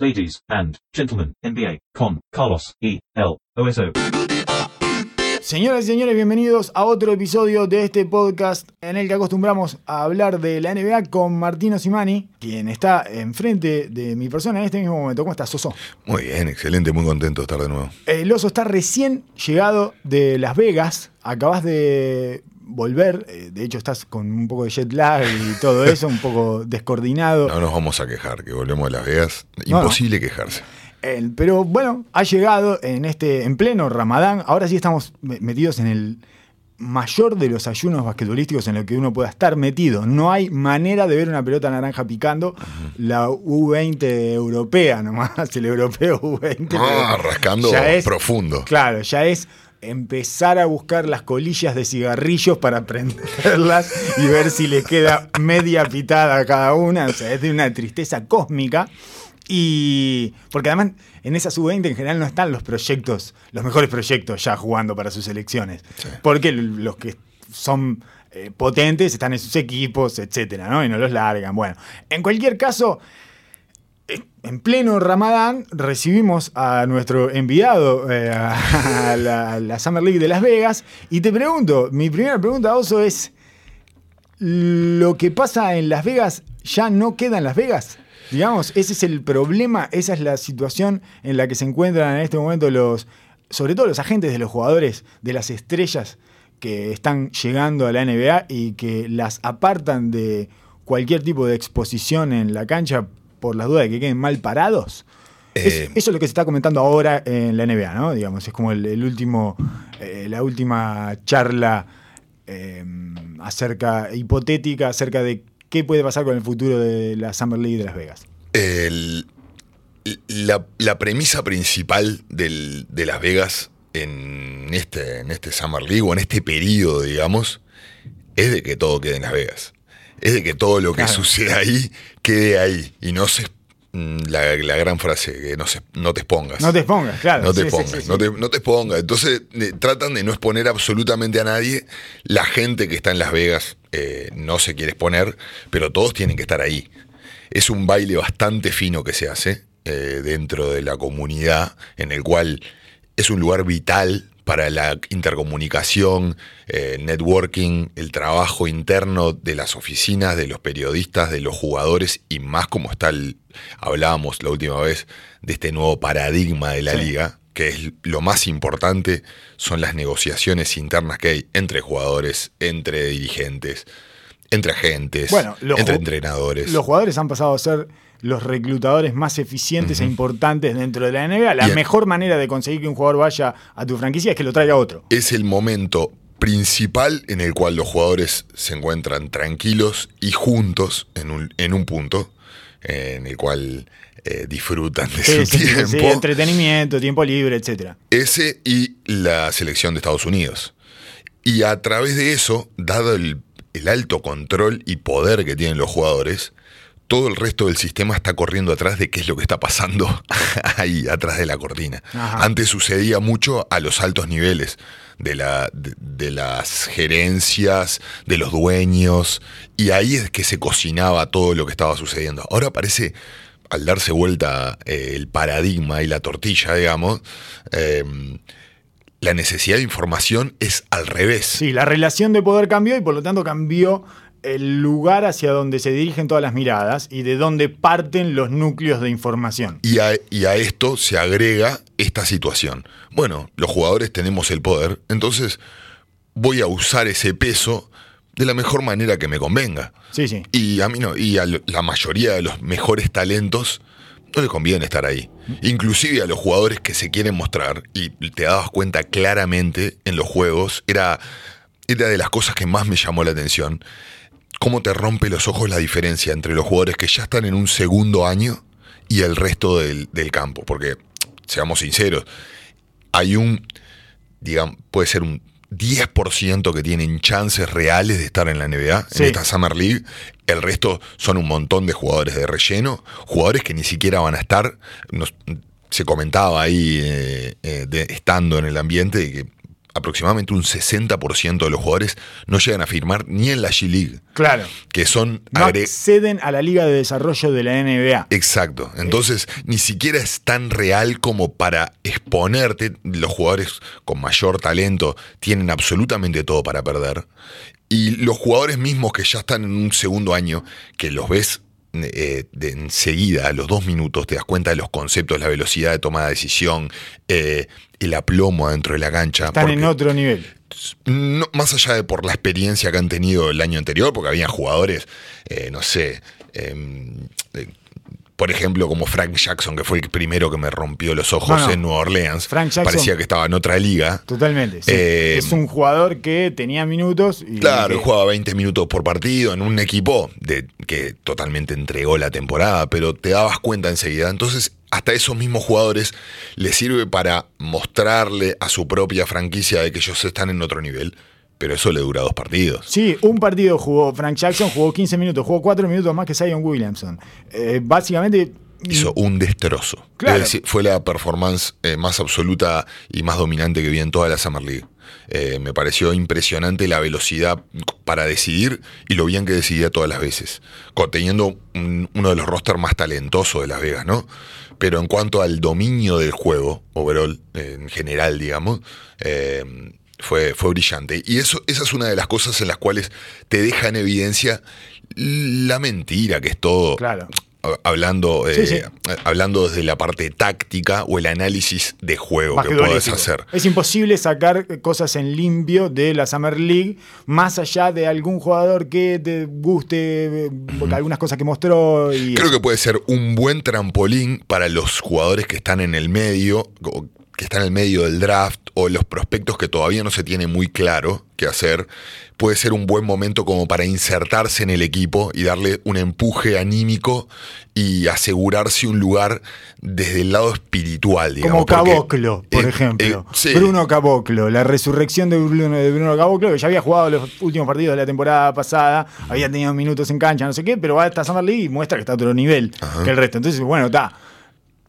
ladies and gentlemen, NBA con Carlos E. L. OSO. Señoras y señores, bienvenidos a otro episodio de este podcast en el que acostumbramos a hablar de la NBA con Martino Simani, quien está enfrente de mi persona en este mismo momento. ¿Cómo estás, Soso? Muy bien, excelente, muy contento de estar de nuevo. El oso está recién llegado de Las Vegas. Acabas de volver, eh, de hecho estás con un poco de jet lag y todo eso, un poco descoordinado. No nos vamos a quejar, que volvemos a Las Vegas. No, no. Imposible quejarse. Eh, pero bueno, ha llegado en este en pleno Ramadán. Ahora sí estamos me- metidos en el mayor de los ayunos basquetbolísticos en el que uno pueda estar metido. No hay manera de ver una pelota naranja picando. La U20 europea nomás, el europeo U20. Ah, rascando ya es- profundo. Claro, ya es empezar a buscar las colillas de cigarrillos para prenderlas y ver si le queda media pitada a cada una. O sea, es de una tristeza cósmica. Y porque además en esa sub-20 en general no están los proyectos, los mejores proyectos ya jugando para sus elecciones. Porque los que son eh, potentes están en sus equipos, etcétera, ¿no? Y no los largan. Bueno, en cualquier caso, en pleno Ramadán recibimos a nuestro enviado eh, a, la, a la Summer League de Las Vegas y te pregunto, mi primera pregunta, Oso, es, ¿lo que pasa en Las Vegas ya no queda en Las Vegas? Digamos, ese es el problema, esa es la situación en la que se encuentran en este momento los, sobre todo los agentes de los jugadores, de las estrellas que están llegando a la NBA y que las apartan de cualquier tipo de exposición en la cancha por las dudas de que queden mal parados. Eh, eso es lo que se está comentando ahora en la NBA, ¿no? Digamos, es como el, el último, eh, la última charla eh, acerca, hipotética acerca de qué puede pasar con el futuro de la Summer League de Las Vegas. El- la, la premisa principal del- de Las Vegas en este, en este Summer League o en este periodo, digamos, es de que todo quede en Las Vegas. Es de que todo lo que Claro. suceda ahí quede ahí y no se... mm, La, la gran frase, que no, se, no te expongas. No te expongas, claro. No te Sí, sí, pongas, sí, sí. No, te, no te pongas. Entonces eh, tratan de no exponer absolutamente a nadie. La gente que está en Las Vegas eh, no se quiere exponer, pero todos tienen que estar ahí. Es un baile bastante fino que se hace eh, dentro de la comunidad, en el cual es un lugar vital para la intercomunicación, eh, networking, el trabajo interno de las oficinas, de los periodistas, de los jugadores y más como está el, hablábamos la última vez de este nuevo paradigma de la Sí. liga, que es lo más importante, son las negociaciones internas que hay entre jugadores, entre dirigentes, entre agentes, Bueno, entre entrenadores. Los jugadores han pasado a ser los reclutadores más eficientes e importantes dentro de la NBA. La Y- mejor manera de conseguir que un jugador vaya a tu franquicia es que lo traiga otro. es el momento principal en el cual los jugadores se encuentran tranquilos y juntos en un, en un punto en el cual eh, disfrutan de Sí, su sí, tiempo. sí, entretenimiento, tiempo libre, etcétera. Ese y la selección de Estados Unidos. Y a través de eso, dado el, el alto control y poder que tienen los jugadores, todo el resto del sistema está corriendo atrás de qué es lo que está pasando ahí, atrás de la cortina. Ajá. Antes sucedía mucho a los altos niveles de, la, de, de las gerencias, de los dueños, y ahí es que se cocinaba todo lo que estaba sucediendo. Ahora parece, al darse vuelta eh, el paradigma y la tortilla, digamos, eh, la necesidad de información es al revés. Sí, la relación de poder cambió y por lo tanto cambió el lugar hacia donde se dirigen todas las miradas y de donde parten los núcleos de información. Y a, y a esto se agrega esta situación. Bueno, los jugadores tenemos el poder, entonces voy a usar ese peso de la mejor manera que me convenga. Sí, sí. Y a mí no, y a la mayoría de los mejores talentos no les conviene estar ahí. Inclusive a los jugadores que se quieren mostrar, y te dabas cuenta claramente en los juegos, era, era de las cosas que más me llamó la atención, cómo te rompe los ojos la diferencia entre los jugadores que ya están en un segundo año y el resto del, del campo. Porque, seamos sinceros, hay un, digamos, puede ser un 10% que tienen chances reales de estar en la NBA, Sí. en esta Summer League. El resto son un montón de jugadores de relleno, jugadores que ni siquiera van a estar. Nos- se comentaba ahí, eh, eh, de- estando en el ambiente, de que aproximadamente un 60% de los jugadores no llegan a firmar ni en la G-League, Claro. que son No acceden a la Liga de Desarrollo de la NBA. Exacto. Entonces, ni siquiera es tan real como para exponerte. Los jugadores con mayor talento tienen absolutamente todo para perder. Y los jugadores mismos que ya están en un segundo año, que los ves eh, de enseguida, a los dos minutos, te das cuenta de los conceptos, la velocidad de toma de decisión, eh, el aplomo adentro de la cancha. Están en otro nivel. no, más allá de por la experiencia que han tenido el año anterior, porque había jugadores, eh, no sé, em, eh, por ejemplo, como Frank Jackson, que fue el primero que me rompió los ojos en Nueva Orleans. Frank Jackson- Parecía que estaba en otra liga. Totalmente. sí. Eh, es un jugador que tenía minutos y Claro, que- jugaba 20 minutos por partido en un equipo de, que totalmente entregó la temporada, pero te dabas cuenta enseguida. Entonces, hasta esos mismos jugadores les sirve para mostrarle a su propia franquicia de que ellos están en otro nivel, pero eso le dura dos partidos. Sí, un partido jugó Frank Jackson, jugó 15 minutos, jugó 4 minutos más que Zion Williamson. Eh, básicamente. hizo un destrozo. Claro. Es decir, fue la performance eh, más absoluta y más dominante que vi en toda la Summer League. Eh, me pareció impresionante la velocidad para decidir y lo bien que decidía todas las veces, teniendo un- uno de los rosters más talentosos de Las Vegas, ¿no? Pero en cuanto al dominio del juego, overall, eh, en general, digamos, fue, fue brillante. Y eso, esa es una de las cosas en las cuales te deja en evidencia la mentira que es todo Claro. hablando, eh, sí. hablando desde la parte táctica o el análisis de juego que puedes basquetbolístico. hacer. Es imposible sacar cosas en limpio de la Summer League, más allá de algún jugador que te guste, eh, algunas cosas que mostró. Y Creo que puede ser un buen trampolín para los jugadores que están en el medio, que están en el medio del draft, o los prospectos que todavía no se tiene muy claro qué hacer. Puede ser un buen momento como para insertarse en el equipo y darle un empuje anímico y asegurarse un lugar desde el lado espiritual, digamos. Como porque, Caboclo, por eh, ejemplo. eh, sí. Bruno Caboclo, la resurrección de Bruno, de Bruno Caboclo, que ya había jugado los últimos partidos de la temporada pasada, había tenido minutos en cancha, no sé qué, pero va a esta Summer League y muestra que está a otro nivel que el resto. Entonces, bueno, está.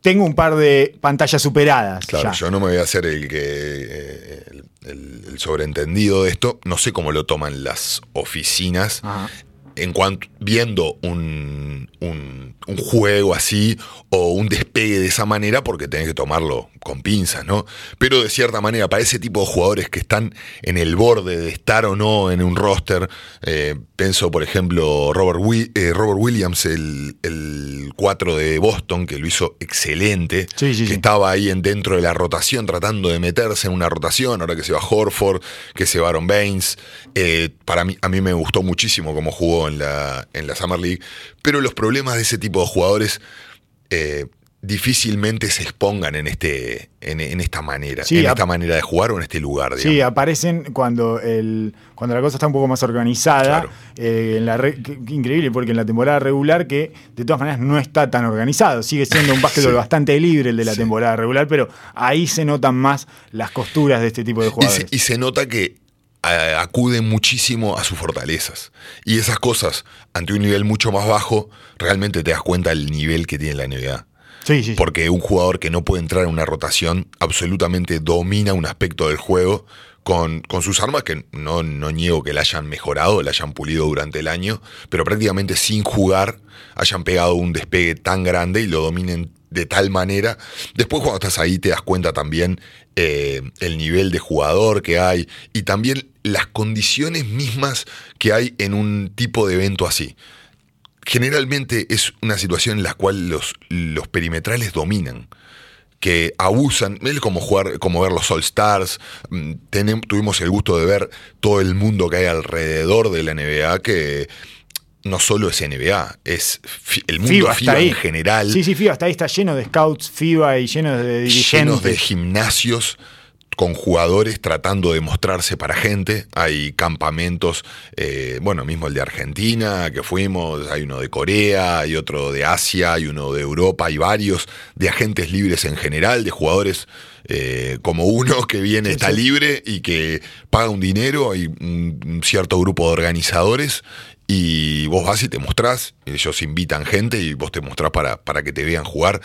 Tengo un par de pantallas superadas. Claro, ya. yo no me voy a hacer el que eh, el, el- el sobreentendido de esto. No sé cómo lo toman las oficinas. Ajá. En cuanto viendo un, un- un juego así o un despegue de esa manera, porque tenés que tomarlo con pinzas, ¿no? Pero de cierta manera, para ese tipo de jugadores que están en el borde de estar o no en un roster, eh, pienso, por ejemplo, Robert, Wi- eh, Robert Williams, el, el 4 de Boston, que lo hizo excelente, Sí, sí, que sí. estaba ahí en, dentro de la rotación, tratando de meterse en una rotación, ahora que se va Horford, que se va Aaron Baines. Eh, para mí, a mí me gustó muchísimo cómo jugó en la, en la Summer League, pero los problemas de ese tipo de jugadores eh, difícilmente se expongan en, este, en, en esta manera, Sí, en esta manera de jugar o en este lugar, digamos. Sí, aparecen cuando el cuando la cosa está un poco más organizada. Claro. eh, en la re- qué- qué increíble, porque en la temporada regular, que de todas maneras no está tan organizado, sigue siendo un básquetbol Sí. bastante libre el de la Sí. temporada regular, pero ahí se notan más las costuras de este tipo de Y se, jugadores. y se nota que acuden muchísimo a sus fortalezas. Y esas cosas, ante un nivel mucho más bajo, realmente te das cuenta del nivel que tiene la NBA. sí, sí, sí. Porque un jugador que no puede entrar en una rotación absolutamente domina un aspecto del juego con, con sus armas que no, no niego que la hayan mejorado, la hayan pulido durante el año, pero prácticamente sin jugar hayan pegado un despegue tan grande y lo dominen de tal manera. Después cuando estás ahí te das cuenta también eh, el nivel de jugador que hay y también las condiciones mismas que hay en un tipo de evento así generalmente es una situación en la cual los, los perimetrales dominan. Que abusan, como jugar, como ver los All Stars. mm, tenem- tuvimos el gusto de ver todo el mundo que hay alrededor de la NBA, que no solo es NBA, es el mundo FIBA FIBA, en general Sí, sí, FIBA está ahí, está lleno de scouts FIBA y lleno de dirigentes. llenos de gimnasios con jugadores tratando de mostrarse para gente. Hay campamentos, eh, bueno, mismo el de Argentina, que fuimos, hay uno de Corea, hay otro de Asia, hay uno de Europa, hay varios de agentes libres en general, de jugadores eh, como uno que viene, Sí, está sí. libre y que paga un dinero, hay un, un cierto grupo de organizadores. Y vos vas y te mostrás, ellos invitan gente y vos te mostrás para, para que te vean jugar.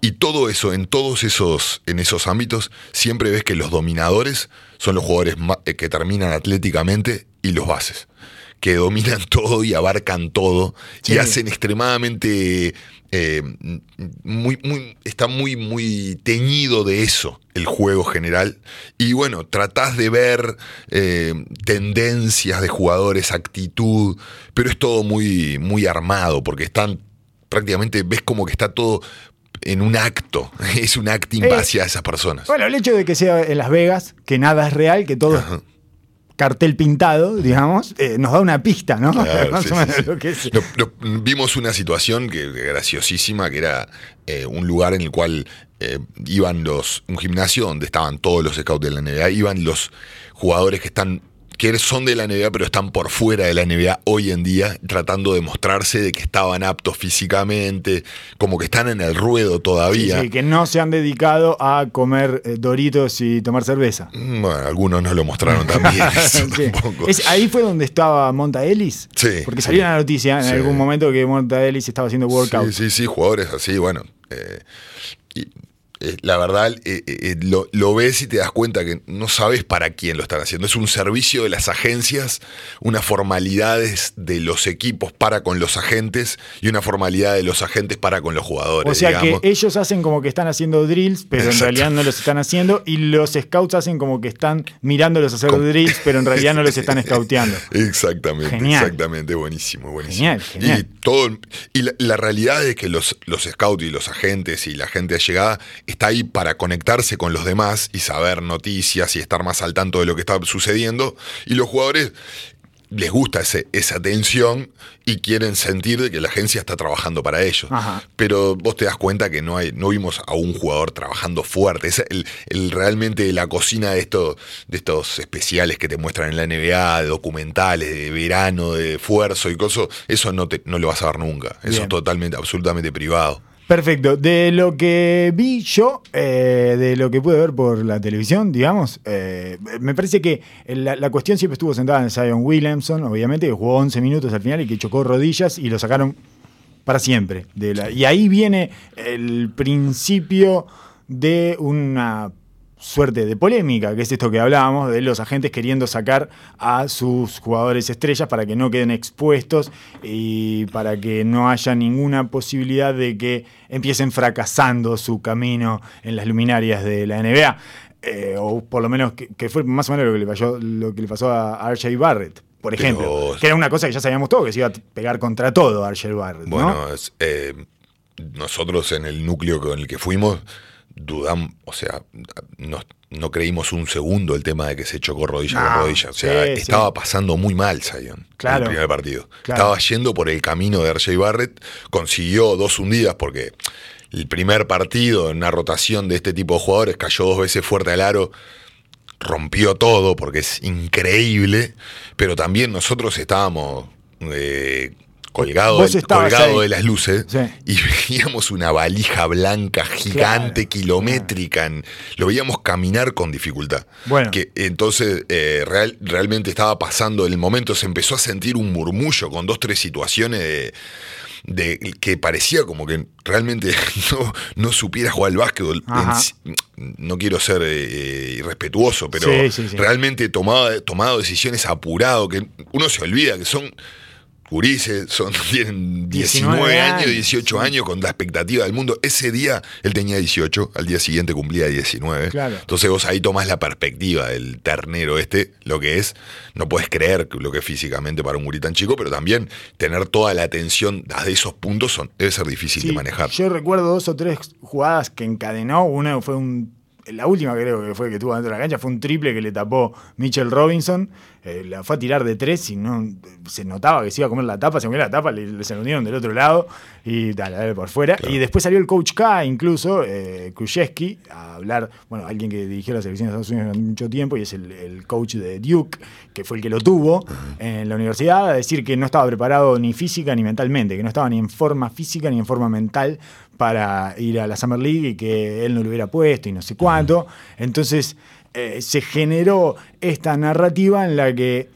Y todo eso, en todos esos, en esos ámbitos, siempre ves que los dominadores son los jugadores eh, que terminan atléticamente y los bases, que dominan todo y abarcan todo Sí. y hacen extremadamente... eh, muy, muy, está muy, muy teñido de eso el juego general. Y bueno, tratás de ver eh, tendencias de jugadores, actitud, pero es todo muy, muy armado, porque están prácticamente, ves como que está todo en un acto. Es un acting Eh, hacia esas personas. Bueno, el hecho de que sea en Las Vegas, que nada es real, que todo Ajá. Cartel pintado, digamos, eh, nos da una pista, ¿no? Claro, Más sí, o sí, menos sí. lo que es. Lo- lo- vimos una situación que, que graciosísima, que era eh, un lugar en el cual eh, iban los, un gimnasio donde estaban todos los scouts de la NBA, iban los jugadores que están que son de la NBA pero están por fuera de la NBA hoy en día tratando de mostrarse de que estaban aptos físicamente, como que están en el ruedo todavía. sí, que no se han dedicado a comer eh, doritos y tomar cerveza. Mm, Bueno, algunos no lo mostraron también. eso Sí. tampoco. Es- ahí fue donde estaba Monta Ellis. Sí, Porque salió una noticia en algún momento que Monta Ellis estaba haciendo workout. Sí, sí, sí, jugadores así, bueno. eh, y, eh, la verdad, eh, eh, lo, lo ves y te das cuenta que no sabes para quién lo están haciendo. Es un servicio de las agencias, unas formalidades de los equipos para con los agentes y una formalidad de los agentes para con los jugadores. O sea digamos. que ellos hacen como que están haciendo drills, pero en realidad no los están haciendo. Y los scouts hacen como que están mirándolos hacer drills, pero en realidad no los están scouteando. Exactamente, Genial. exactamente, buenísimo, buenísimo. Genial, genial. Y todo y la, la realidad es que los, los scouts y los agentes y la gente de llegada está ahí para conectarse con los demás y saber noticias y estar más al tanto de lo que está sucediendo. Y los jugadores les gusta ese- esa tensión y quieren sentir de que la agencia está trabajando para ellos. Ajá. Pero vos te das cuenta que no hay, no vimos a un jugador trabajando fuerte. Es el, el- realmente la cocina de estos, de estos especiales que te muestran en la NBA, de documentales, de verano, de esfuerzo y cosas, eso no te, no lo vas a ver nunca. Eso Bien. es totalmente, absolutamente privado. Perfecto. De lo que vi yo, eh, de lo que pude ver por la televisión, digamos, eh, me parece que la, cuestión siempre estuvo sentada en Zion Williamson, obviamente, que jugó 11 minutos al final y que chocó rodillas y lo sacaron para siempre. Y ahí viene el principio de una suerte de polémica, que es esto que hablábamos, de los agentes queriendo sacar a sus jugadores estrellas para que no queden expuestos y para que no haya ninguna posibilidad de que empiecen fracasando su camino en las luminarias de la NBA. Eh, o por lo menos que, que fue más o menos lo que le pasó, lo que le pasó a RJ Barrett, por Pero- ejemplo. Que era una cosa que ya sabíamos todo, que se iba a pegar contra todo RJ Barrett. ¿no? Bueno, es, eh, nosotros en el núcleo con el que fuimos, dudamos, o sea, no, no creímos un segundo el tema de que se chocó rodilla No, con rodilla. O sea, sí, sí. estaba pasando muy mal Zion Claro. en el primer partido. Claro. Estaba yendo por el camino de RJ Barrett, consiguió dos hundidas porque el primer partido en una rotación de este tipo de jugadores cayó dos veces fuerte al aro rompió todo porque es increíble, pero también nosotros estábamos eh, colgado ahí. de las luces Sí. y veíamos una valija blanca gigante, Claro, kilométrica, en- lo veíamos caminar con dificultad. Bueno. Que entonces eh, real- realmente estaba pasando el momento, se empezó a sentir un murmullo con dos, tres situaciones de, de que parecía como que realmente no, no supiera jugar al básquetbol. En no quiero ser eh, irrespetuoso, pero Sí, sí, sí. realmente tomaba, tomado decisiones apurado, que uno se olvida que son gurises, son, tienen 19, 19 años, años, 18 sí. años con la expectativa del mundo. Ese día él tenía 18, al día siguiente cumplía 19. Claro. Entonces vos ahí tomás la perspectiva del ternero este, lo que es, no puedes creer lo que es físicamente para un gurí tan chico, pero también tener toda la atención de esos puntos son, debe ser difícil de manejar. Yo recuerdo dos o tres jugadas que encadenó. Una fue un. La última creo que fue que tuvo dentro de la cancha fue un triple que le tapó Mitchell Robinson. Eh, la fue a tirar de tres y no se notaba que se iba a comer la tapa, se comió la tapa, le, se lo unieron del otro lado y tal, a ver, por fuera. Claro. Y después salió el coach K, incluso, eh, Krzyzewski, a hablar, bueno, alguien que dirigió la selección de Estados Unidos durante mucho tiempo y es el, el coach de Duke, que fue el que lo tuvo en la universidad, a decir que no estaba preparado ni física ni mentalmente, que no estaba ni en forma física ni en forma mental para ir a la Summer League y que él no lo hubiera puesto y no sé cuánto. Entonces eh, se generó esta narrativa en la que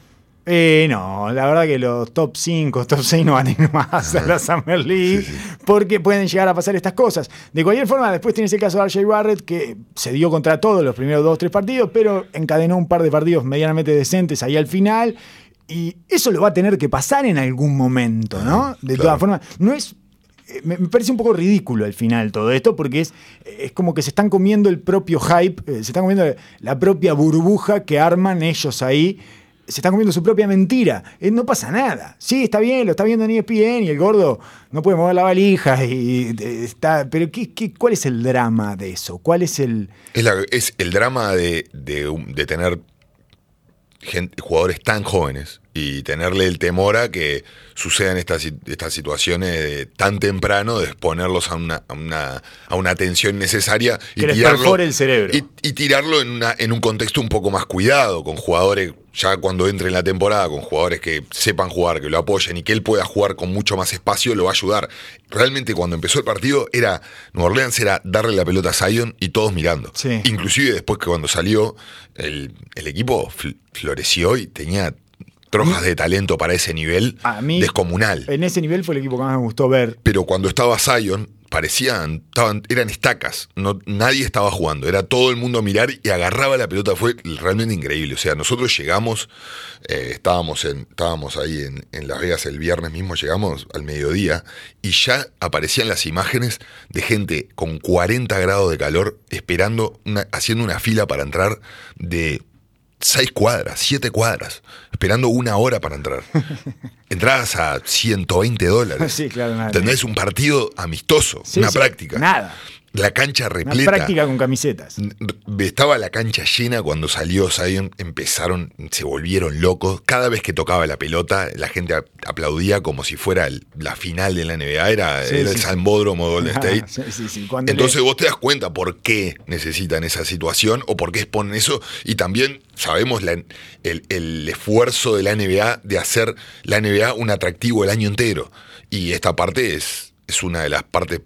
Eh, no, la verdad que los top 5, top 6 no van a ir más a la Summer League porque pueden llegar a pasar estas cosas. De cualquier forma, después tienes el caso de RJ Barrett que se dio contra todos los primeros 2 3 partidos, pero encadenó un par de partidos medianamente decentes ahí al final. Y eso lo va a tener que pasar en algún momento, ¿no? De Claro. todas formas, no es me me parece un poco ridículo al final todo esto, porque es, es como que se están comiendo el propio hype, eh, se están comiendo la propia burbuja que arman ellos ahí. Se están comiendo su propia mentira. Eh, no pasa nada. Sí, está bien, lo está viendo en ESPN y el gordo no puede mover la valija y eh, está. Pero ¿qué, qué, cuál es el drama de eso? ¿Cuál es el. Es, es el drama de, de tener gente- jugadores tan jóvenes y tenerle el temor a que sucedan estas, estas situaciones de- tan temprano, de exponerlos a una, a una, a una atención necesaria y Que les tirarlo, perfore el cerebro. y, y tirarlo en, una, en un contexto un poco más cuidado, con jugadores, ya cuando entre en la temporada, con jugadores que sepan jugar, que lo apoyen y que él pueda jugar con mucho más espacio, lo va a ayudar. Realmente cuando empezó el partido, era Nueva Orleans era darle la pelota a Zion y todos mirando. Sí. Inclusive después que cuando salió, el, el equipo fl- floreció y tenía trojas de talento para ese nivel A mí- descomunal. En ese nivel fue el equipo que más me gustó ver. Pero cuando estaba Zion, parecían, estaban, eran estacas. No, nadie estaba jugando. Era todo el mundo a mirar y agarraba la pelota. Fue realmente increíble. O sea, nosotros llegamos, eh, estábamos, en, estábamos ahí en, en Las Vegas el viernes mismo, llegamos al mediodía y ya aparecían las imágenes de gente con 40 grados de calor esperando, una- haciendo una fila para entrar de seis cuadras, siete cuadras, esperando una hora para entrar. Entradas a 120 dólares. Sí, claro, nada. ¿Entendés? Un partido amistoso, Sí, una sí, práctica. Nada. La cancha Una repleta. práctica con camisetas. Estaba la cancha llena cuando salió Zion, empezaron, se volvieron locos. Cada vez que tocaba la pelota, la gente aplaudía como si fuera el- la final de la NBA, era, Sí, era sí, el sí. Salmbódromo Golden State. Sí. Cuando Entonces le- vos te das cuenta por qué necesitan esa situación o por qué exponen eso. Y también sabemos la- el, el esfuerzo de la NBA de hacer la NBA un atractivo el año entero. Y esta parte es, es una de las partes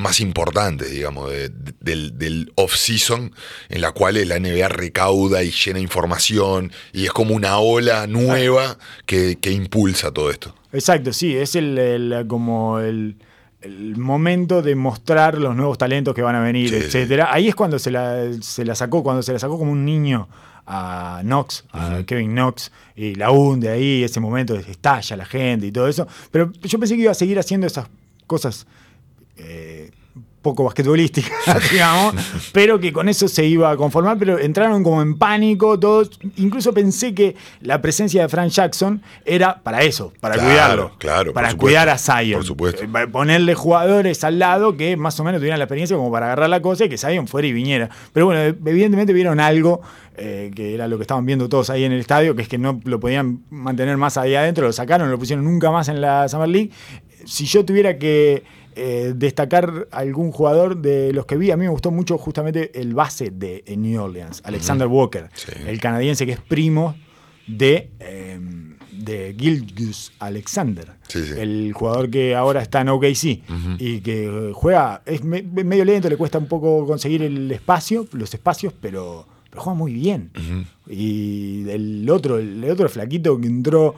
más importantes, digamos, de- de- del, del off-season, en la cual la NBA recauda y llena información y es como una ola nueva que, que impulsa todo esto. Exacto, sí, es el, el- como el, el momento de mostrar los nuevos talentos que van a venir, Sí, etcétera. Ahí es cuando se la, se la sacó, cuando se la sacó como un niño a Knox, a Kevin Knox, y la hunde ahí, ese momento estalla la gente y todo eso. Pero yo pensé que iba a seguir haciendo esas cosas eh, poco basquetbolísticas, digamos, pero que con eso se iba a conformar, pero entraron como en pánico todos. Incluso pensé que la presencia de Frank Jackson era para eso, para Claro, cuidarlo, claro, para supuesto, cuidar a Zion. por supuesto. Eh, para Ponerle jugadores al lado que más o menos tuvieran la experiencia como para agarrar la cosa y que Zion fuera y viniera. Pero bueno, evidentemente vieron algo eh, que era lo que estaban viendo todos ahí en el estadio, que es que no lo podían mantener más ahí adentro, lo sacaron, no lo pusieron nunca más en la Summer League. Si yo tuviera que eh, destacar algún jugador de los que vi, a mí me gustó mucho justamente el base de New Orleans, Alexander Walker, Sí. el canadiense que es primo de, eh, de Gilgus Alexander, Sí, sí. el jugador que ahora está en OKC y que juega, es me- medio lento, le cuesta un poco conseguir el espacio, los espacios, pero, pero juega muy bien. Y el otro, el otro flaquito que entró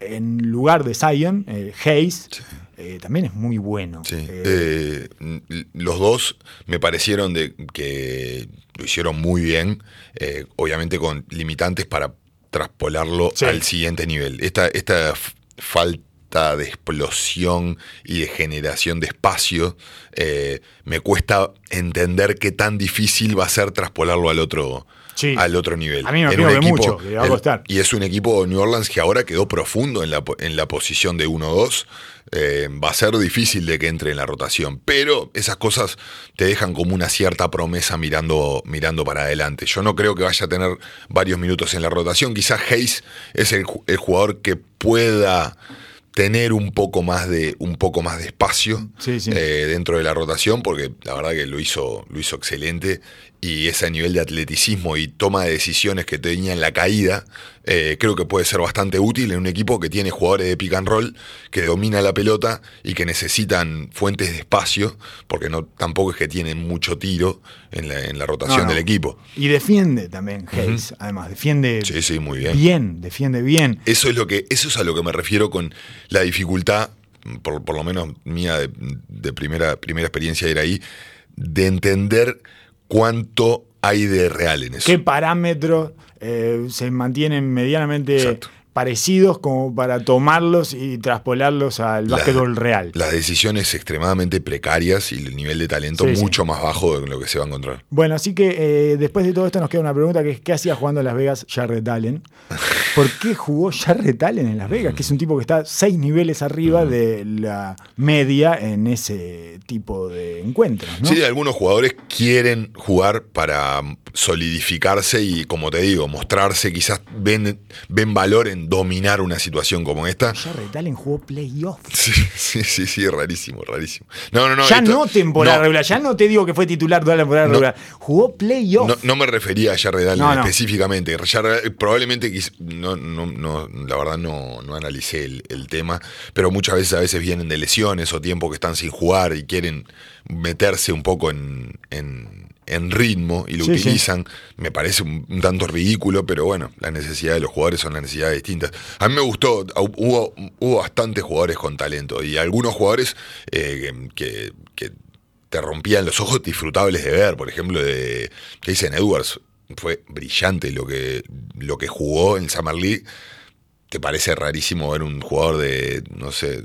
en lugar de Zion, eh, Hayes, eh, también es muy bueno. Sí. Eh, Eh, los dos me parecieron de que lo hicieron muy bien, eh, obviamente con limitantes para traspolarlo Sí. al siguiente nivel. Esta, esta falta de explosión y de generación de espacio, eh, me cuesta entender qué tan difícil va a ser traspolarlo al otro, Sí. al otro nivel. A mí me un equipo- mucho, que le va a el- costar. y es un equipo New Orleans que ahora quedó profundo en la, en la posición de 1-2. Eh, va a ser difícil de que entre en la rotación, pero esas cosas te dejan como una cierta promesa mirando, mirando para adelante. Yo no creo que vaya a tener varios minutos en la rotación. Quizás Hayes es el, ju- el jugador que pueda tener un poco más de un poco más de espacio Sí, sí. eh, dentro de la rotación porque la verdad que lo hizo lo hizo excelente y ese nivel de atleticismo y toma de decisiones que tenía en la caída, eh, creo que puede ser bastante útil en un equipo que tiene jugadores de pick and roll, que domina la pelota y que necesitan fuentes de espacio, porque no tampoco es que tienen mucho tiro en la, en la rotación No, no. del equipo. Y defiende también Hayes, además, defiende Sí, sí, muy bien. bien, defiende bien. Eso es lo que, eso es a lo que me refiero con la dificultad, por, por lo menos mía de, de primera, primera experiencia de ir ahí, de entender cuánto hay de real en eso. ¿Qué parámetros eh, se mantienen medianamente Exacto. Parecidos como para tomarlos y traspolarlos al La- básquetbol real? Las decisiones extremadamente precarias y el nivel de talento Sí, sí. mucho más bajo de lo que se va a encontrar. Bueno, así que eh, después de todo esto nos queda una pregunta que es ¿qué hacía jugando en Las Vegas Jarrett Allen? ¿Por qué jugó Jarrett Allen en Las Vegas? Que es un tipo que está seis niveles arriba Mm. de la media en ese tipo de encuentros, ¿no? Sí, algunos jugadores quieren jugar para solidificarse y, como te digo, mostrarse, quizás ven, ven valor en dominar una situación como esta. Allen jugó playoff. Sí, sí, sí, sí, rarísimo, rarísimo. No, no, no. ya esto- no temporada no, regular, ya no te digo que fue titular toda la temporada No. regular. Jugó playoff. No, no me refería a Jared Allen específicamente. Jared- probablemente, no, no, no, la verdad no, no analicé el, el tema, pero muchas veces a veces vienen de lesiones o tiempo que están sin jugar y quieren meterse un poco en, en- en ritmo y lo Sí, sí. utilizan. Me parece un, un tanto ridículo, pero bueno, las necesidades de los jugadores son las necesidades distintas. A mí me gustó, hubo, hubo bastantes jugadores con talento y algunos jugadores eh, que- que te rompían los ojos disfrutables de ver. Por ejemplo, de Jason Edwards. Fue brillante lo que, lo que jugó en Summer League. ¿Te parece rarísimo ver un jugador de, no sé,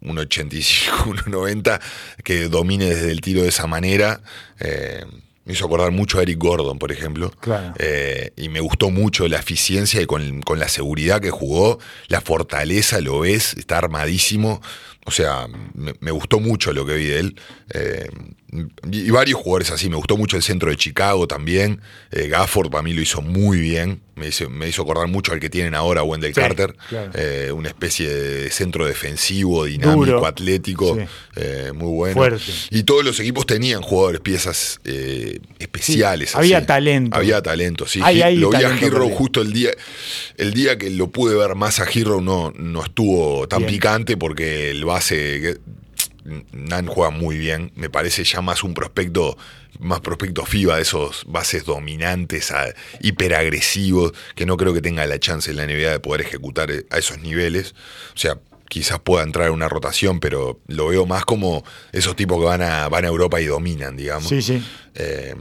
un 85, un 90 que domine desde el tiro de esa manera? Eh, me hizo acordar mucho a Eric Gordon, por ejemplo. Claro. Eh, y me gustó mucho la eficiencia y con, con la seguridad que jugó, la fortaleza, lo ves, está armadísimo. O sea, me, me gustó mucho lo que vi de él. Eh, y, varios jugadores así, me gustó mucho el centro de Chicago también. Eh, Gafford para mí lo hizo muy bien. Me hizo, me hizo acordar mucho al que tienen ahora, Wendell Sí, Carter. claro. Eh, una especie de centro defensivo, dinámico, Duro. atlético, Sí. eh, muy bueno. Fuerte. Y todos los equipos tenían jugadores, piezas especiales. Sí, había así. talento. Había talento, sí. Hay- lo vi a Hero justo el día, el día que lo pude ver más a Hero no, no estuvo tan Bien. picante porque el base Nan juega muy bien. Me parece ya más un prospecto, más prospecto FIBA de esos bases dominantes, a- hiperagresivos, que no creo que tenga la chance en la NBA de poder ejecutar eh, a esos niveles. O sea, quizás pueda entrar en una rotación, pero lo veo más como esos tipos que van a, van a Europa y dominan, digamos. Sí, sí. Eh,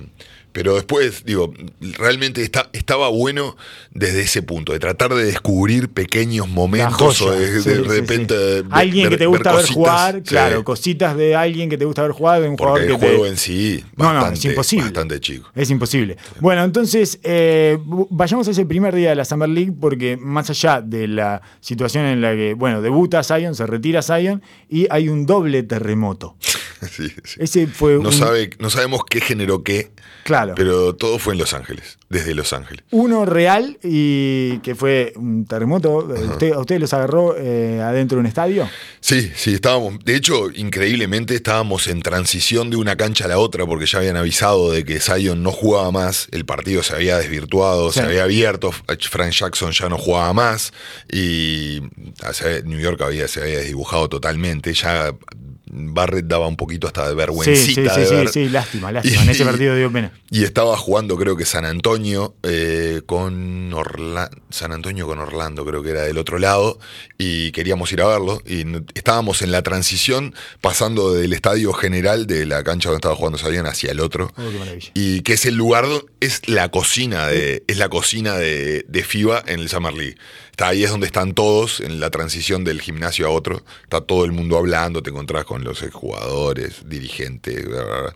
pero después, digo, realmente está, estaba bueno desde ese punto, de tratar de descubrir pequeños momentos o de, de sí, repente. sí. ver- alguien que te gusta ver, cositas, jugar, claro, cositas de alguien que te gusta ver jugar, de un Porque el jugador que juego te... en sí, No, no, es imposible. bastante chico. Es imposible. Bueno, entonces eh, vayamos a ese primer día de la Summer League porque más allá de la situación en la que, bueno, debuta Zion, se retira Zion y hay un doble terremoto. Sí, sí. Ese fue No, un, sabe, no sabemos qué generó qué, claro, pero todo fue en Los Ángeles, desde Los Ángeles. uno real y que fue un terremoto. ¿Usted, ¿A usted los agarró eh, adentro de un estadio? Sí, sí, estábamos. De hecho, increíblemente estábamos en transición de una cancha a la otra porque ya habían avisado de que Zion no jugaba más, el partido se había desvirtuado, Sí. se había abierto, Frank Jackson ya no jugaba más y New York había, se había desdibujado totalmente. Ya Barrett daba un poquito hasta de vergüencita sí, sí, de sí, ver. sí, lástima, lástima. En ese Y- partido dio pena. Y estaba jugando, creo que San Antonio eh, con Orlando. San Antonio con Orlando, creo que era del otro lado. Y queríamos ir a verlo. Y estábamos en la transición, pasando del estadio general de la cancha donde estaba jugando Sabían hacia el otro. Oh, qué maravilla. Y que es el lugar, es la cocina de, es la cocina de, de FIBA en el Summer League. Está ahí es donde están todos, en la transición del gimnasio a otro. Está todo el mundo hablando, te encontrás con los jugadores, dirigentes, bla, bla, bla.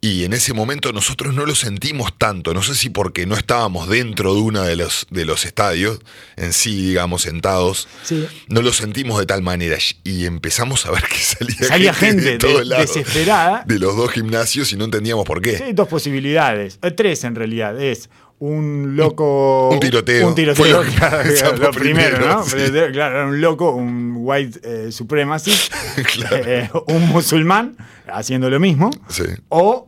Y en ese momento nosotros no lo sentimos tanto, no sé si porque no estábamos dentro de uno de los, de los estadios, en sí, digamos, sentados, Sí. no lo sentimos de tal manera. Y empezamos a ver que salía, Salía gente de desesperada. de los dos gimnasios y no entendíamos por qué. Sí, dos posibilidades. Eh, tres en realidad. Es un loco. Un tiroteo. Un tiroteo. Fue lo claro, primero, primero, ¿no? sí. Claro, era un loco, un white eh, supremacist. Claro. eh, un musulmán haciendo lo mismo. Sí. O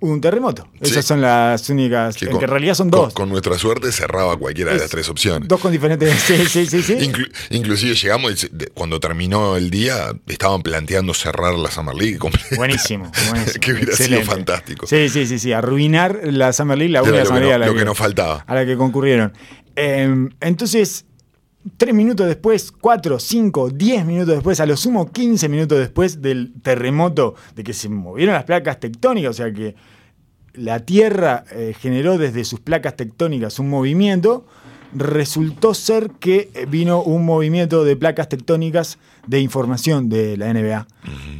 un terremoto. Sí. Esas son las únicas, Que con- que en realidad son dos. Con, nuestra suerte cerraba cualquiera de las tres opciones. Dos con diferentes. Sí, sí, sí. sí. Inclu- inclusive llegamos, y cuando terminó el día, estaban planteando cerrar la Summer League completa. Buenísimo, buenísimo. que hubiera Excelente. sido fantástico. Sí, sí, sí, sí. Arruinar la Summer League, la única lo que Summer no- League a la lo que nos faltaba. A la que concurrieron. Eh, entonces, tres minutos después, cuatro, cinco, diez minutos después, a lo sumo 15 minutos después del terremoto, de que se movieron las placas tectónicas, o sea que la Tierra eh, generó desde sus placas tectónicas un movimiento, resultó ser que eh, vino un movimiento de placas tectónicas de información de la NBA.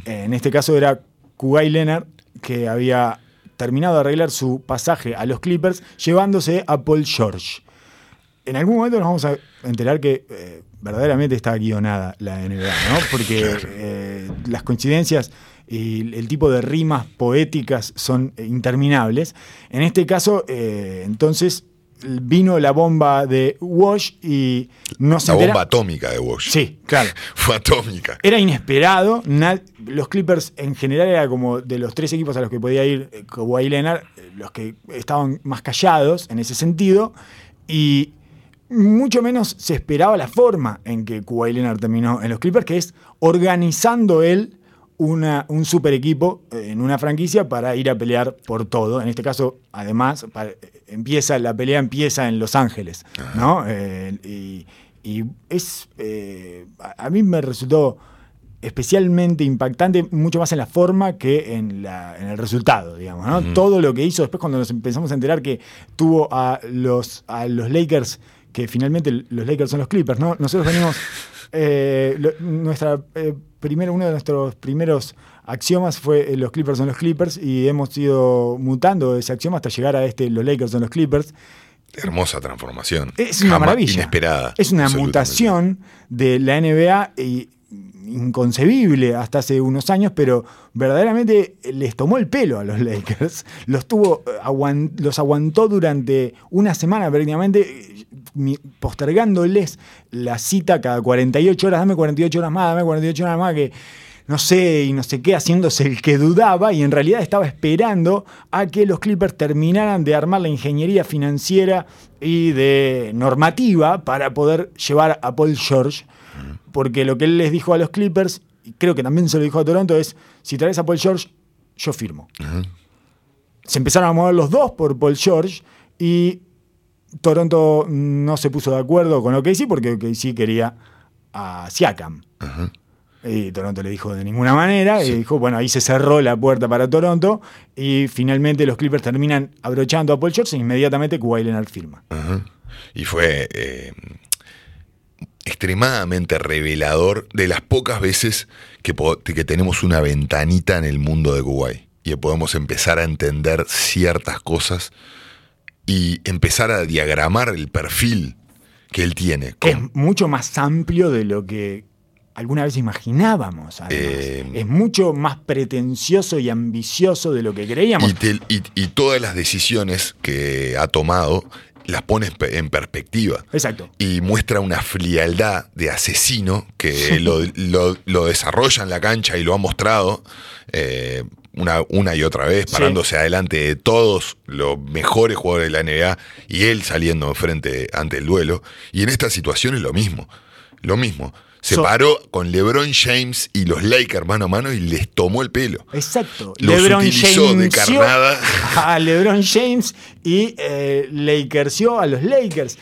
En este caso era Kugai Leonard, que había terminado de arreglar su pasaje a los Clippers, llevándose a Paul George. En algún momento nos vamos a enterar que eh, verdaderamente está guionada la NBA, ¿no? Porque eh, las coincidencias y el, tipo de rimas poéticas son interminables. En este caso, eh, entonces, vino la bomba de Wash y no se La entera- bomba atómica de Walsh. Sí, claro. Fue atómica. Era inesperado. los Clippers en general era como de los tres equipos a los que podía ir Kawhi Leonard, los que estaban más callados en ese sentido. Y mucho menos se esperaba la forma en que Kawhi Leonard terminó en los Clippers, que es organizando él una, un super equipo eh, en una franquicia para ir a pelear por todo. En este caso, además, eh, empieza, la pelea empieza en Los Ángeles. ¿no? Eh, y, y es. eh, a, mí me resultó especialmente impactante, mucho más en la forma que en, la- en el resultado, digamos. ¿no? Todo lo que hizo después cuando nos empezamos a enterar que tuvo a los, a los Lakers, que finalmente los Lakers son los Clippers, ¿no? Nosotros venimos, eh, lo- nuestra, eh, primero, uno de nuestros primeros axiomas fue eh, los Clippers son los Clippers y hemos ido mutando ese axioma hasta llegar a este los Lakers son los Clippers. Hermosa transformación. Es una Jamás- maravilla. Inesperada. Es una mutación de la NBA y inconcebible hasta hace unos años, pero verdaderamente les tomó el pelo a los Lakers. Los tuvo, eh, los aguantó durante una semana prácticamente, eh, postergándoles la cita cada 48 horas, dame 48 horas más, dame 48 horas más, que no sé y no sé qué, haciéndose el que dudaba y en realidad estaba esperando a que los Clippers terminaran de armar la ingeniería financiera y de normativa para poder llevar a Paul George, porque lo que él les dijo a los Clippers, y creo que también se lo dijo a Toronto, es, si traes a Paul George, yo firmo. Se empezaron a mover los dos por Paul George y Toronto no se puso de acuerdo con OKC porque OKC quería a Siakam. Y Toronto le dijo de ninguna manera, y dijo, bueno, ahí se cerró la puerta para Toronto, y finalmente los Clippers terminan abrochando a Paul George e inmediatamente Kawhi Leonard firma. Y fue eh, extremadamente revelador de las pocas veces que, que tenemos una ventanita en el mundo de Kuwait y que podemos empezar a entender ciertas cosas y empezar a diagramar el perfil que él tiene. Es mucho más amplio de lo que alguna vez imaginábamos. Eh, es mucho más pretencioso y ambicioso de lo que creíamos. y, te- y- y todas las decisiones que ha tomado las pone en pe- en perspectiva. Exacto. y muestra una frialdad de asesino que lo, lo- lo desarrolla en la cancha y lo ha mostrado eh, una, una y otra vez, Sí. parándose adelante de todos los mejores jugadores de la NBA y él saliendo enfrente ante el duelo. Y en esta situación es lo mismo, lo mismo. Se So- paró con LeBron James y los Lakers mano a mano y les tomó el pelo. Exacto. Los utilizó de carnada. a LeBron James y eh, Lakersió a los Lakers.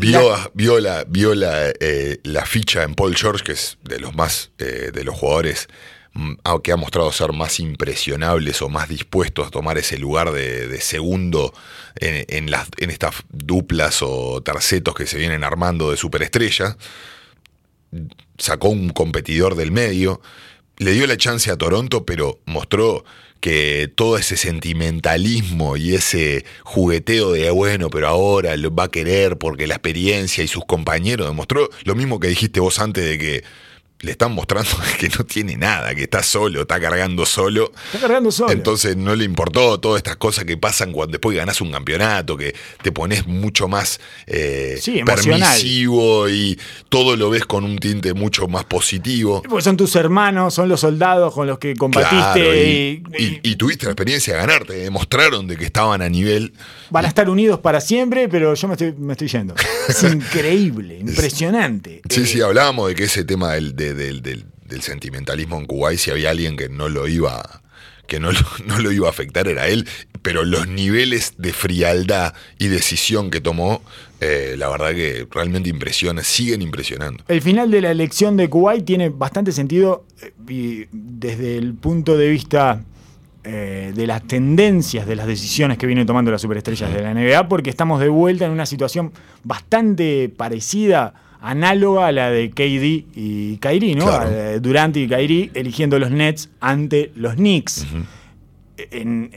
La- vio, la, vio la, eh, la ficha en Paul George, que es de los más eh, de los jugadores mm, ah, que ha mostrado ser más impresionables o más dispuestos a tomar ese lugar de, de segundo en, en las, en estas duplas o tercetos que se vienen armando de superestrella. Sacó un competidor del medio, le dio la chance a Toronto, pero mostró que todo ese sentimentalismo y ese jugueteo de bueno, pero ahora lo va a querer porque la experiencia y sus compañeros demostró lo mismo que dijiste vos antes de que le están mostrando que no tiene nada, que está solo, está cargando solo. Está cargando solo. Entonces no le importó todas estas cosas que pasan cuando después ganas un campeonato, que te pones mucho más eh, Sí, permisivo y todo lo ves con un tinte mucho más positivo. Porque son tus hermanos, son los soldados con los que combatiste Claro, y, y, y- y tuviste la experiencia de ganarte, demostraron de que estaban a nivel. van a estar unidos para siempre, pero yo me estoy, me estoy yendo. Es increíble, impresionante. Sí, Eh, sí, hablábamos de que ese tema del, de- del- del- del sentimentalismo en Kuwait, si había alguien que no lo iba que no lo, no lo iba a afectar era él, pero los niveles de frialdad y decisión que tomó, eh, la verdad que realmente impresiona, siguen impresionando. El final de la elección de Kuwait tiene bastante sentido eh, y desde el punto de vista eh, de las tendencias de las decisiones que vienen tomando las superestrellas de la NBA, porque estamos de vuelta en una situación bastante parecida, análoga a la de KD y Kyrie, ¿no? Claro. A la de Durant y Kyrie eligiendo los Nets ante los Knicks. En-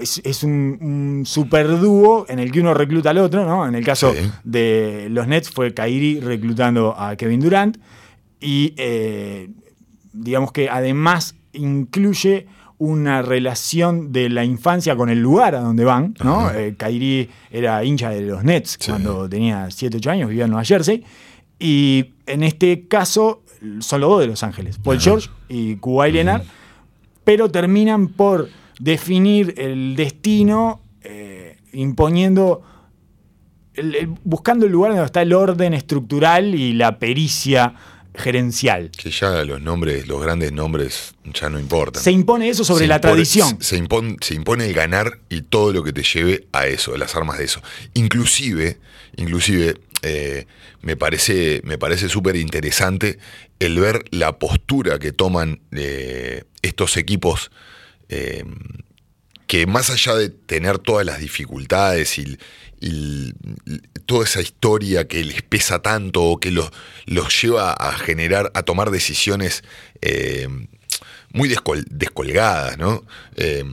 es, es un, un superdúo en el que uno recluta al otro, ¿no? En el caso Sí. de los Nets fue Kyrie reclutando a Kevin Durant y eh, digamos que además incluye una relación de la infancia con el lugar a donde van, ¿no? Eh, Kyrie era hincha de los Nets Sí. cuando tenía 7, 8 años, vivía en Nueva Jersey y en este caso son los dos de Los Ángeles, Paul George y Kawhi Leonard, pero terminan por definir el destino eh, imponiendo, el- el- buscando el lugar donde está el orden estructural y la pericia gerencial. Que ya los nombres, los grandes nombres ya no importan. Se impone eso sobre Se la impone- tradición. Se impone, se impone el ganar y todo lo que te lleve a eso, las armas de eso. Inclusive, inclusive, eh, me parece, me parece súper interesante el ver la postura que toman eh, estos equipos eh, que más allá de tener todas las dificultades y, y toda esa historia que les pesa tanto o que los, los lleva a generar, a tomar decisiones eh, muy descol- descolgadas, ¿no? Eh,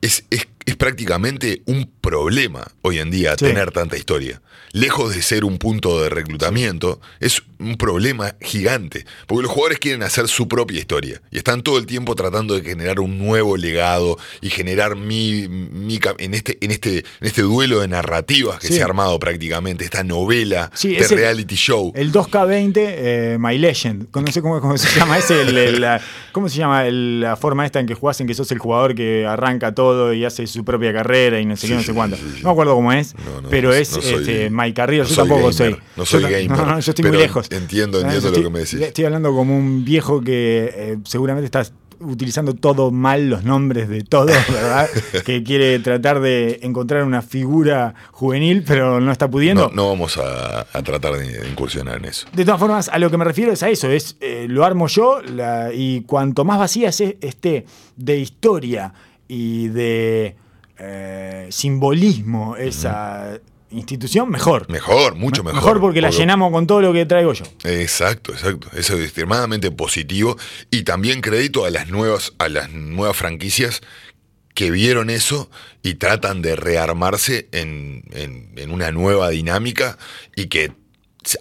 es, es- es prácticamente un problema hoy en día Sí. tener tanta historia. Lejos de ser un punto de reclutamiento, es un problema gigante. Porque los jugadores quieren hacer su propia historia. Y están todo el tiempo tratando de generar un nuevo legado y generar mi, mi en, este, en, este, en este duelo de narrativas que Sí. se ha armado prácticamente, esta novela Sí, de el- reality show. El 2K20, eh, My Legend. No sé cómo, cómo se llama. Es el, el- la- ¿Cómo se llama el- la forma esta en que jugás en que sos el jugador que arranca todo y hace su propia carrera y no sé Sí, qué, no sé cuánto? No me acuerdo cómo es, No, no, pero es soy- este, My Career. no yo tampoco gamer, soy. no soy yo, gamer, No, no, yo estoy muy lejos. Entiendo, entiendo yo lo estoy- que me decís. Estoy hablando como un viejo que eh, seguramente estás utilizando todo mal los nombres de todos, ¿verdad? que quiere tratar de encontrar una figura juvenil, pero no está pudiendo. No, no vamos a, a tratar de incursionar en eso. De todas formas, a lo que me refiero es a eso, es eh, lo armo yo la- y cuanto más vacía se- esté de historia y de eh, simbolismo esa institución, mejor. Mejor, mucho Me- mejor. porque la llenamos con todo lo que traigo yo. Exacto, exacto. Eso es extremadamente positivo. Y también crédito a las nuevas, a las nuevas franquicias que vieron eso y tratan de rearmarse en, en- en una nueva dinámica y que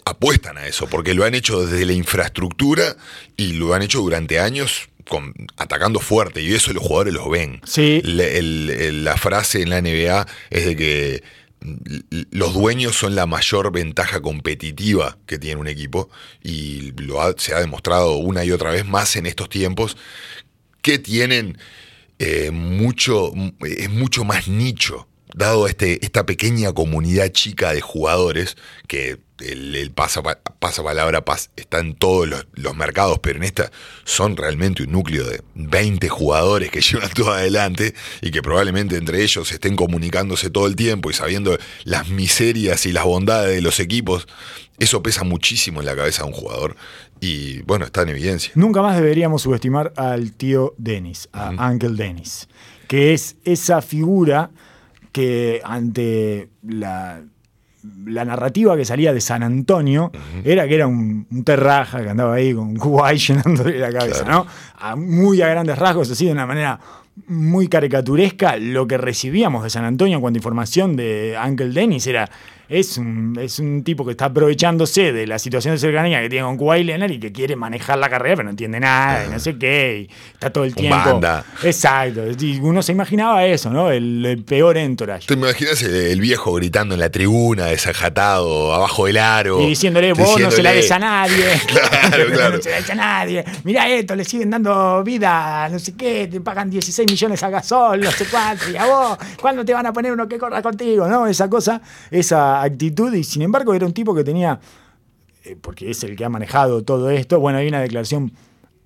apuestan a eso, porque lo han hecho desde la infraestructura y lo han hecho durante años con- atacando fuerte y eso los jugadores lo ven. Sí. Le- el- el- la frase en la NBA es de que los dueños son la mayor ventaja competitiva que tiene un equipo y lo ha- se ha demostrado una y otra vez más en estos tiempos que tienen eh, mucho, es mucho más nicho, dado este, esta pequeña comunidad chica de jugadores que el, el pasa, pasapalabra pas- está en todos los, los mercados, pero en esta son realmente un núcleo de 20 jugadores que llevan todo adelante y que probablemente entre ellos estén comunicándose todo el tiempo y sabiendo las miserias y las bondades de los equipos. Eso pesa muchísimo en la cabeza de un jugador y bueno, está en evidencia. Nunca más deberíamos subestimar al tío Dennis, a Uncle Dennis, que es esa figura que ante la, la narrativa que salía de San Antonio era que era un, un terraja que andaba ahí con Kuwait llenándole la cabeza, Claro. ¿no? A muy a grandes rasgos, así de una manera muy caricaturesca, lo que recibíamos de San Antonio en cuanto a información de Uncle Dennis era es un, es un tipo que está aprovechándose de la situación de cercanía que tiene con Kawhi Leonard y que quiere manejar la carrera, pero no entiende nada, y no sé qué, y está todo el tiempo. banda. Exacto. Y uno se imaginaba eso, ¿no? El, el peor entourage. ¿Te imaginas el, el viejo gritando en la tribuna, desajatado, abajo del aro? Y diciéndole, vos no se la des a nadie. Claro, claro. no se la des a nadie. Mirá esto, le siguen dando vida, no sé qué, te pagan 16 millones a gasol, no sé cuánto. Y a vos, ¿cuándo te van a poner uno que corra contigo? ¿No? Esa cosa, esa actitud. Y sin embargo, era un tipo que tenía, eh, porque es el que ha manejado todo esto. Bueno, hay una declaración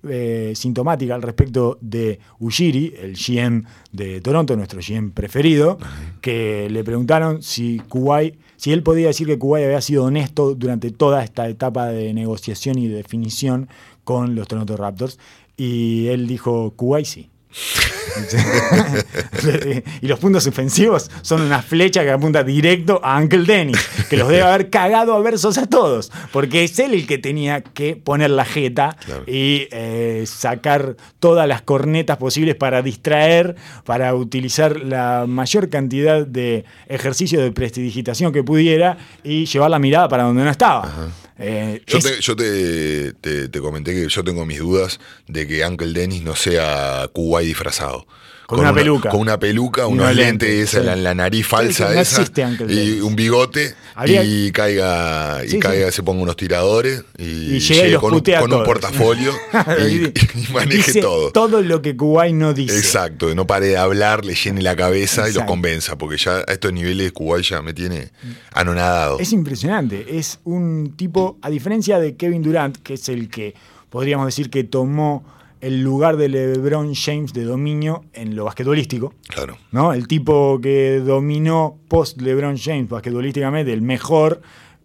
eh, sintomática al respecto de Ujiri, el GM de Toronto, nuestro GM preferido, que le preguntaron si Kuwait, si él podía decir que Kuwait había sido honesto durante toda esta etapa de negociación y definición con los Toronto Raptors. Y él dijo, Kuwait sí. y los puntos ofensivos son una flecha que apunta directo a Uncle Dennis, que los debe haber cagado a versos a todos, porque es él el que tenía que poner la jeta Claro. y eh, sacar todas las cornetas posibles para distraer, para utilizar la mayor cantidad de ejercicio de prestidigitación que pudiera y llevar la mirada para donde no estaba. Eh, Yo, es- te, yo te, te- te comenté que yo tengo mis dudas de que Uncle Dennis no sea Kuwait disfrazado. Con una peluca. Con una peluca, unos lentes, esa, sí. la, la nariz falsa no esa, existe y un bigote Habría- y caiga, y Sí, caiga se ponga unos tiradores y, y llega y llegue con, un, con un portafolio y, y maneje Dice todo. lo que Kuwait no dice. Exacto, no pare de hablar, le llene la cabeza y los convenza, porque ya a estos niveles Kuwait ya me tiene anonadado. Es impresionante. Es un tipo, a diferencia de Kevin Durant, que es el que podríamos decir que tomó el lugar de LeBron James de dominio en lo basquetbolístico. Claro. ¿no? El tipo que dominó post LeBron James basquetbolísticamente, el mejor,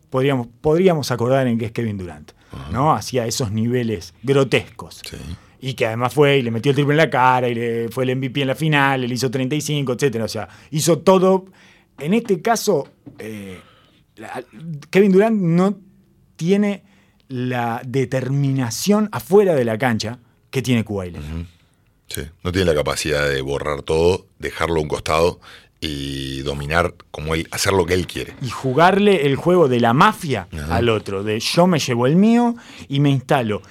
podríamos, podríamos acordar en que es Kevin Durant. ¿no? Hacía esos niveles grotescos. Sí. Y que además fue y le metió el triple en la cara y le fue el MVP en la final, le hizo 35, etcétera. O sea, hizo todo. En este caso, eh, la- Kevin Durant no tiene la determinación afuera de la cancha que tiene Kuwait. Sí, no tiene la capacidad de borrar todo, dejarlo a un costado y dominar como él, hacer lo que él quiere. y jugarle el juego de la mafia Ajá. al otro, de yo me llevo el mío y me instalo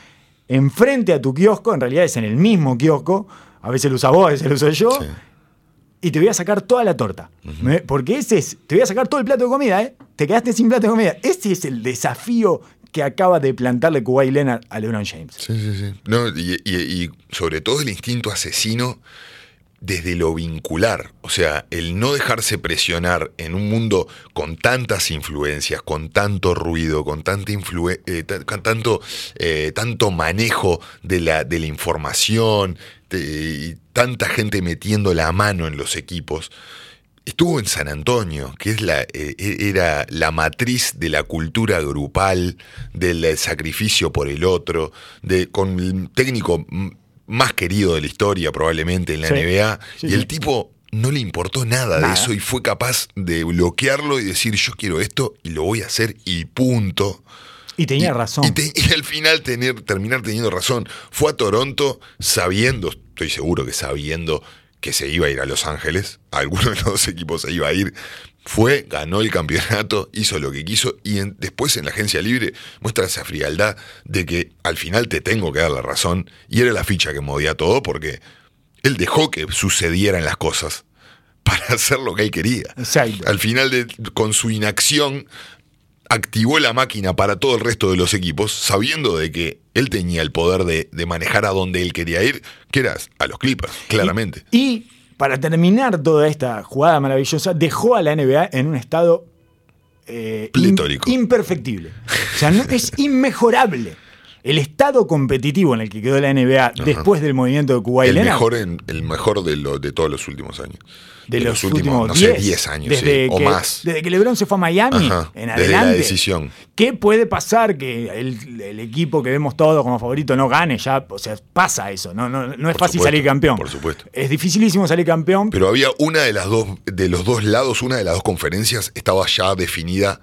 enfrente a tu kiosco, en realidad es en el mismo kiosco, a veces lo usas vos, a veces lo uso yo, Sí. y te voy a sacar toda la torta. ¿Me- Porque ese es, te voy a sacar todo el plato de comida, ¿eh? Te quedaste sin plato de comida. Ese es el desafío que acaba de plantarle Kuwait Leonard a LeBron James. Sí, sí, sí. No, y, sobre todo el instinto asesino desde lo vincular. O sea, el no dejarse presionar en un mundo con tantas influencias, con tanto ruido, con tanta eh, tanto, eh, tanto manejo de la, de la información y tanta gente metiendo la mano en los equipos. Estuvo en San Antonio, que es la, eh, era la matriz de la cultura grupal, del sacrificio por el otro, de, con el técnico más querido de la historia probablemente en la Sí, NBA, sí, y sí. el tipo no le importó nada, Nada. de eso y fue capaz de bloquearlo y decir yo quiero esto y lo voy a hacer y punto. Y tenía Y- razón. Y, te- y al final tener, terminar teniendo razón. Fue a Toronto sabiendo, estoy seguro que sabiendo que se iba a ir a Los Ángeles, alguno de los dos equipos se iba a ir. Fue, ganó el campeonato, hizo lo que quiso y en- después en la agencia libre muestra esa frialdad de que al final te tengo que dar la razón y era la ficha que movía todo porque él dejó que sucedieran las cosas para hacer lo que él quería. Exacto. Al final, de, con su inacción, activó la máquina para todo el resto de los equipos, sabiendo de que él tenía el poder de, de manejar a donde él quería ir, que era a los Clippers, claramente. Y, y para terminar toda esta jugada maravillosa, dejó a la NBA en un estado eh, imperfectible. O sea, no- es inmejorable. El estado competitivo en el que quedó la NBA después del movimiento de Kuwait el mejor, en, el mejor de, lo- de todos los últimos años. de los, últimos no 10, sé, 10 años desde sí, o más. Desde que LeBron se fue a Miami Ajá, en desde la adelante. decisión. ¿Qué puede pasar que el, el equipo que vemos todos como favorito no gane? Ya, o sea, pasa eso. No, no, no es Por fácil supuesto, salir campeón. por supuesto. Es dificilísimo salir campeón. Pero había una de las dos, de los dos lados, una de las dos conferencias estaba ya definida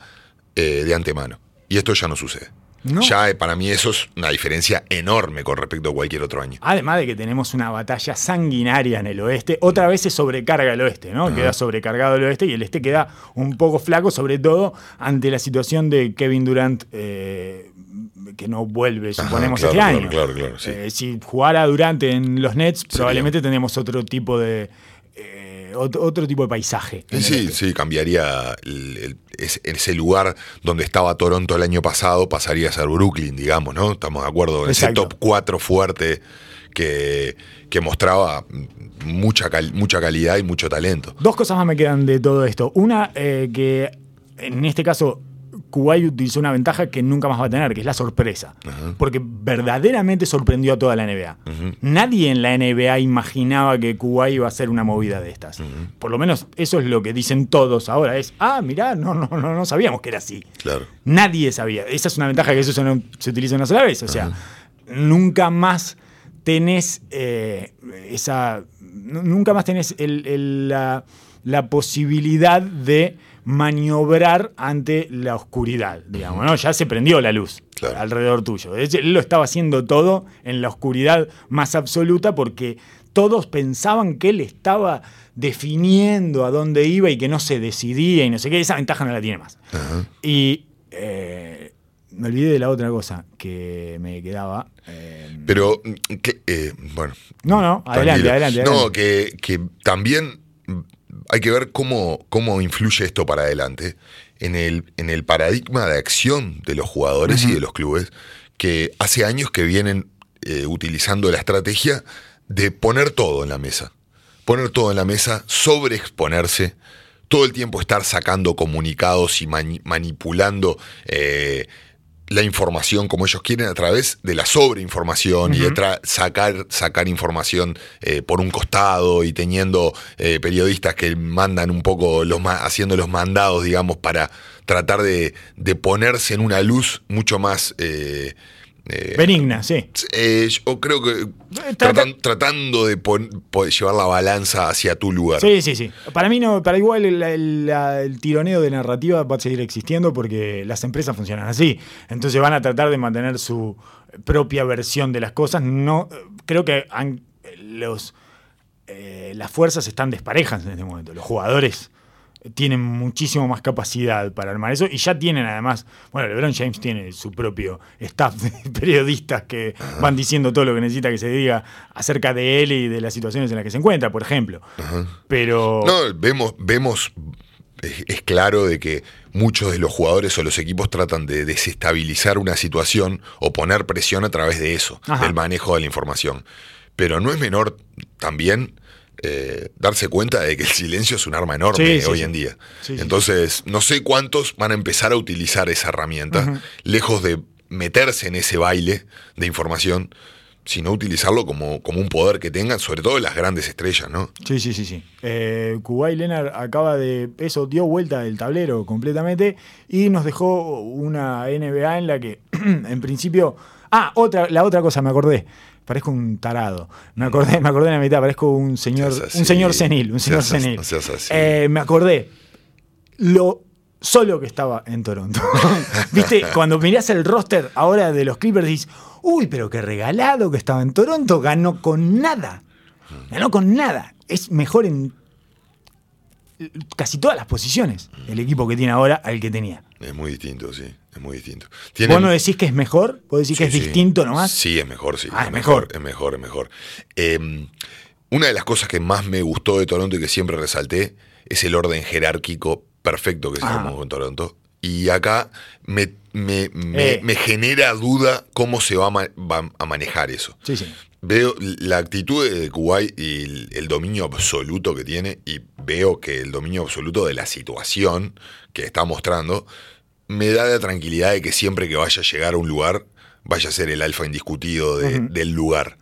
eh, de antemano. Y esto ya no sucede. No. Ya eh, para mí eso es una diferencia enorme con respecto a cualquier otro año. Además de que tenemos una batalla sanguinaria en el oeste, otra vez se sobrecarga el oeste, ¿no? Queda sobrecargado el oeste y el este queda un poco flaco, sobre todo ante la situación de Kevin Durant, eh, que no vuelve, suponemos, claro, este claro, año. claro, sí. Eh, si jugara Durant en los Nets, probablemente tendríamos otro tipo de. eh, ot- otro tipo de paisaje. sí, sí, cambiaría el- el- ese, ese lugar donde estaba Toronto el año pasado, pasaría a ser Brooklyn, digamos, ¿no? Estamos de acuerdo, ese top 4 fuerte que, que mostraba mucha, cal- mucha calidad y mucho talento. Dos cosas más me quedan de todo esto. Una, eh, que en este caso Kuwait utilizó una ventaja que nunca más va a tener, que es la sorpresa. Porque verdaderamente sorprendió a toda la NBA. Nadie en la NBA imaginaba que Kuwait iba a hacer una movida de estas. Por lo menos eso es lo que dicen todos ahora. Es, ah, mirá, no, no, no, no sabíamos que era así. Claro. Nadie sabía. Esa es una ventaja que eso se, no- se utiliza una sola vez. O sea, nunca más tenés eh, esa. nu- Nunca más tenés el- el- la, la posibilidad de maniobrar ante la oscuridad, digamos, ¿no? Ya se prendió la luz Claro. alrededor tuyo. Él lo estaba haciendo todo en la oscuridad más absoluta porque todos pensaban que él estaba definiendo a dónde iba y que no se decidía y no sé qué. Esa ventaja no la tiene más. Y eh, me olvidé de la otra cosa que me quedaba. eh, Pero, mm, que, eh, bueno. No, no, adelante, tranquilo. adelante, No, adelante. que, que también hay que ver cómo, cómo influye esto para adelante en el, en el paradigma de acción de los jugadores y de los clubes, que hace años que vienen eh, utilizando la estrategia de poner todo en la mesa. Poner todo en la mesa, sobreexponerse, todo el tiempo estar sacando comunicados y mani- manipulando eh, la información como ellos quieren a través de la sobreinformación y de sacar, sacar información eh, por un costado y teniendo eh, periodistas que mandan un poco, los ma- haciendo los mandados, digamos, para tratar de, de ponerse en una luz mucho más... eh, eh, Benigna, sí. eh, yo creo que trata- tratan- tratando de pon- po- llevar la balanza hacia tu lugar. Sí, sí, sí. Para mí no, para igual el, el- la- el tironeo de narrativa va a seguir existiendo porque las empresas funcionan así. Entonces van a tratar de mantener su propia versión de las cosas. No, creo que han- los, eh, las fuerzas están desparejas en este momento. Los jugadores tienen muchísimo más capacidad para armar eso y ya tienen además, bueno, LeBron James tiene su propio staff de periodistas que van diciendo todo lo que necesita que se diga acerca de él y de las situaciones en las que se encuentra, por ejemplo. Pero No, vemos, vemos, es, es claro de que muchos de los jugadores o los equipos tratan de desestabilizar una situación o poner presión a través de eso, Ajá. del manejo de la información. Pero no es menor también eh, darse cuenta de que el silencio es un arma enorme Sí, sí, hoy sí. en día. Entonces, no sé cuántos van a empezar a utilizar esa herramienta, lejos de meterse en ese baile de información, sino utilizarlo como, como un poder que tengan, sobre todo las grandes estrellas, ¿no? Sí, sí, sí, sí. Eh, Kuwait Leonard acaba de. Eso dio vuelta el tablero completamente y nos dejó una NBA en la que, en principio. Ah, otra, la otra cosa, me acordé. Parezco un tarado. Me acordé, me acordé en la mitad, parezco un señor, así. un señor senil, un señor Seas senil. Eh, me acordé lo solo que estaba en Toronto. Viste, cuando mirás el roster ahora de los Clippers dices, uy, pero qué regalado que estaba en Toronto, ganó con nada. Ganó con nada. Es mejor en casi todas las posiciones el equipo que tiene ahora al que tenía. Es muy distinto, sí, es muy distinto. ¿Vos no decís que es mejor? ¿Vos decís que es sí. distinto nomás? Sí, es mejor, sí. Ah, es mejor. Es mejor, es mejor. Eh, una de las cosas que más me gustó de Toronto y que siempre resalté es el orden jerárquico perfecto que se Ah. formó con Toronto. Y acá me, me- me- Eh. me genera duda cómo se va a, va a manejar eso. Sí, sí. Veo la actitud de Kuwait y el, el dominio absoluto que tiene y veo que el dominio absoluto de la situación que está mostrando me da la tranquilidad de que siempre que vaya a llegar a un lugar vaya a ser el alfa indiscutido de- del lugar.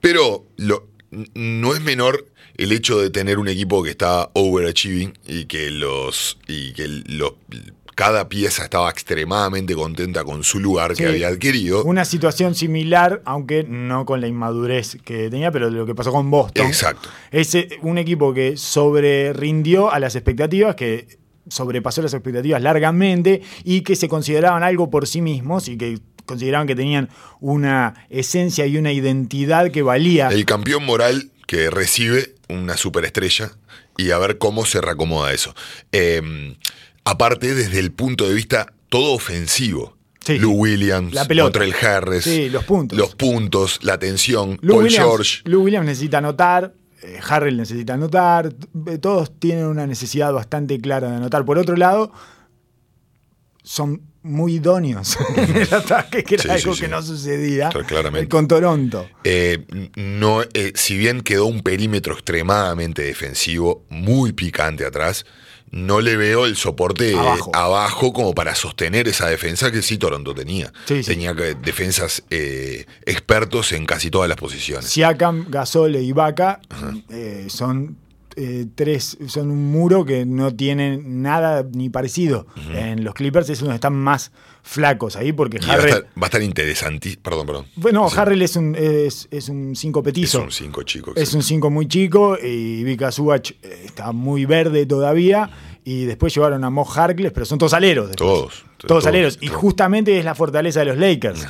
Pero lo- no es menor el hecho de tener un equipo que está overachieving y que los y que los cada pieza estaba extremadamente contenta con su lugar Sí. que había adquirido. Una situación similar, aunque no con la inmadurez que tenía, pero lo que pasó con Boston. Exacto. Es un equipo que sobre rindió a las expectativas, que sobrepasó las expectativas largamente y que se consideraban algo por sí mismos y que consideraban que tenían una esencia y una identidad que valía. El campeón moral que recibe una superestrella y a ver cómo se reacomoda eso. Eh, aparte, desde el punto de vista todo ofensivo. Sí. Lou Williams, La pelota. Harris, Sí, los puntos. los puntos, la atención, Lou Paul Williams, George. Lou Williams necesita anotar, eh, Harrell necesita anotar, t- todos tienen una necesidad bastante clara de anotar. Por otro lado, son muy idóneos en el ataque, que era Sí, algo sí, que no sucedía claramente. eh, con Toronto. Eh, no, eh, si bien quedó un perímetro extremadamente defensivo, muy picante atrás, no le veo el soporte eh, Abajo. abajo como para sostener esa defensa que sí Toronto tenía. Sí, sí. Tenía que- defensas eh, expertos en casi todas las posiciones. Siakam, Gasol e Ibaka eh, son eh, tres, son un muro que no tienen nada ni parecido. En los Clippers es donde están más flacos ahí porque Y va a Harrell. estar, va a estar interesante. Perdón, perdón. Bueno, Sí. Harrell es un, es, es un cinco Es petizo. un 5 chico. Es un 5 muy chico y Vika Subach eh, está muy verde todavía. Y después llevaron a Mo Harkless, pero son todos aleros. Todos. Todos, todos, aleros. Y justamente es la fortaleza de los Lakers.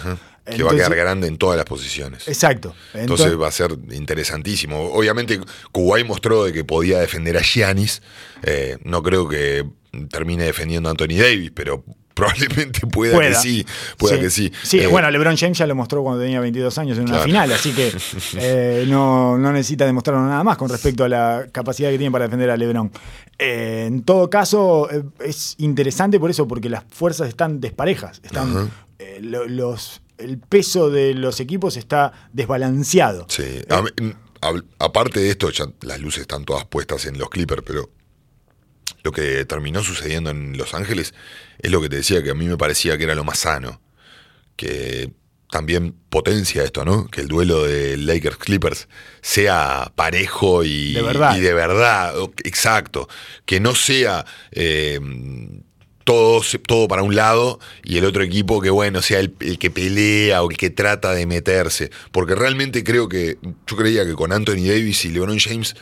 Que va a quedar grande en todas las posiciones. Exacto. Entonces Entonces, va a ser interesantísimo. Obviamente, Kuwait mostró de que podía defender a Giannis. Eh, no creo que termine defendiendo a Anthony Davis, pero probablemente pueda, pueda. que sí. Pueda que sí. Sí, Eh, bueno, LeBron James ya lo mostró cuando tenía 22 años en una Claro. final, así que eh, no, no necesita demostrarlo nada más con respecto a la capacidad que tiene para defender a LeBron. Eh, en todo caso, es interesante por eso, porque las fuerzas están desparejas. Están, los, el peso de los equipos está desbalanceado. Sí. A mí, hab- aparte de esto, ya las luces están todas puestas en los Clippers, pero lo que terminó sucediendo en Los Ángeles es lo que te decía que a mí me parecía que era lo más sano. Que también potencia esto, ¿no? Que el duelo de Lakers Clippers sea parejo y De verdad. y de verdad, o- exacto. Que no sea eh, todo, todo para un lado y el otro equipo que, bueno, sea el, el que pelea o el que trata de meterse. Porque realmente creo que, yo creía que con Anthony Davis y LeBron James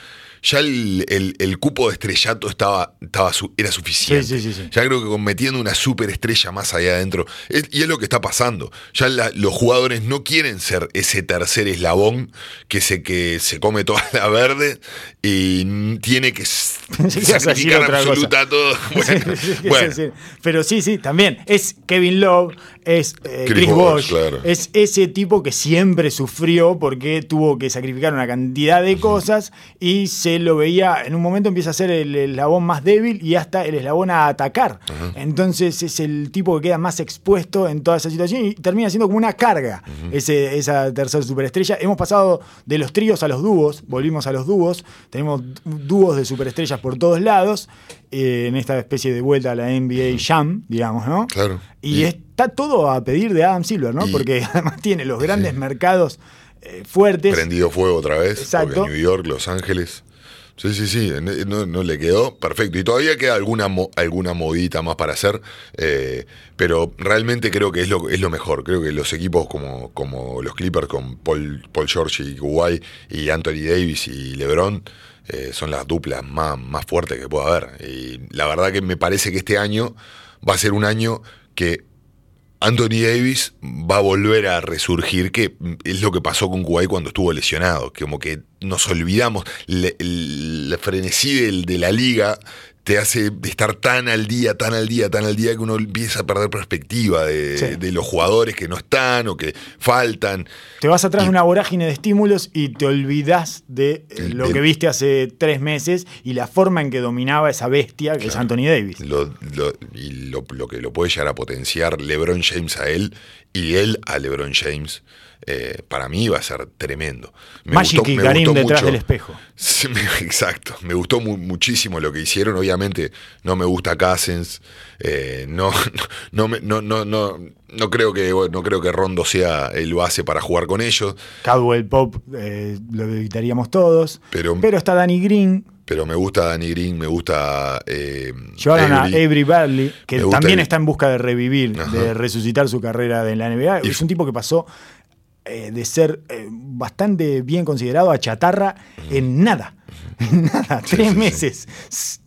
ya el, el- el cupo de estrellato estaba, estaba su- era suficiente. Sí, sí, sí, sí. Ya creo que metiendo una superestrella más allá adentro, es- y es lo que está pasando. Ya la- los jugadores no quieren ser ese tercer eslabón que se, que se come toda la verde y tiene que a sacrificar absoluta todo. Bueno, bueno. sí, sí. Pero sí, sí, también. Es Kevin Love, es eh, Chris Chris, claro. es ese tipo que siempre sufrió porque tuvo que sacrificar una cantidad de cosas y se lo veía, en un momento empieza a ser el eslabón más débil y hasta el eslabón a atacar. Entonces es el tipo que queda más expuesto en toda esa situación y termina siendo como una carga ese, esa tercera superestrella. Hemos pasado de los tríos a los dúos, volvimos a los dúos, tenemos dúos de superestrellas por todos lados, eh, en esta especie de vuelta a la NBA Jam, digamos, ¿no? Claro. Y, Y- está todo a pedir de Adam Silver, ¿no? Y- Porque además tiene los grandes mercados eh, fuertes. Prendido fuego otra vez. Exacto. New York, Los Ángeles. Sí, sí, sí. No, no le quedó perfecto. Y todavía queda alguna, alguna más para hacer. eh, pero realmente creo que es lo, es lo mejor. Creo que los equipos como, como los Clippers con Paul, Paul George y Kawhi y Anthony Davis y LeBron eh, son las duplas más, más fuertes que pueda haber. Y la verdad que me parece que este año va a ser un año que Anthony Davis va a volver a resurgir, que es lo que pasó con Kuwait cuando estuvo lesionado, que como que nos olvidamos, el, frenesí de la liga te hace estar tan al día, tan al día, tan al día que uno empieza a perder perspectiva de, Sí. de los jugadores que no están o que faltan. Te vas atrás Y- de una vorágine de estímulos y te olvidas de eh, lo El- que viste hace tres meses y la forma en que dominaba esa bestia que es Anthony Davis. Lo, lo- y lo, lo que lo puede llegar a potenciar LeBron James a él y él a LeBron James, eh, para mí va a ser tremendo. Me Magic gustó- y me Karim gustó detrás mucho- del espejo. Sí, me- exacto, me gustó mu- muchísimo lo que hicieron. Obviamente no me gusta Cousins, eh, no, no, no, no, no, creo que no creo que Rondo sea el base para jugar con ellos, Caldwell Pop eh, lo evitaríamos todos. Pero- Pero está Danny Green. pero me gusta Danny Green, me gusta eh, Llevaron Avery. a Avery Bradley, que también el- está en busca de revivir, Ajá. de resucitar su carrera en la NBA. Y- es un tipo que pasó eh, de ser eh, bastante bien considerado a chatarra en nada. En nada, tres sí, meses.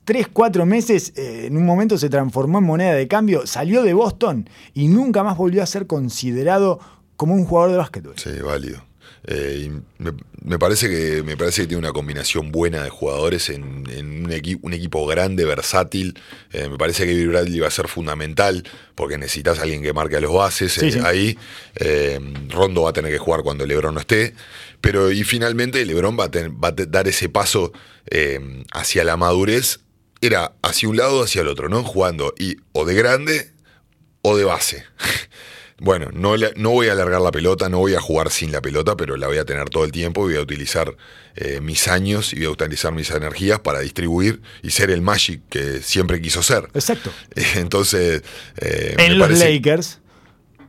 Tres, cuatro meses, eh, en un momento se transformó en moneda de cambio, salió de Boston y nunca más volvió a ser considerado como un jugador de básquetbol. Sí, válido. Eh, y me, me parece que, me parece que tiene una combinación buena de jugadores en, en un, equi- un equipo grande, versátil. Eh, me parece que Bill Bradley va a ser fundamental porque necesitas a alguien que marque a los bases Sí, eh, sí. ahí. Rondo va a tener que jugar cuando LeBron no esté. Pero y finalmente LeBron va a, ten- va a te- dar ese paso hacia la madurez. Era hacia un lado o hacia el otro, ¿no? Jugando y o de grande o de base. Bueno, no, no voy a alargar la pelota, no voy a jugar sin la pelota, pero la voy a tener todo el tiempo y voy a utilizar eh, mis años y voy a utilizar mis energías para distribuir y ser el Magic que siempre quiso ser. Exacto. Entonces, eh, me En los parece- Lakers,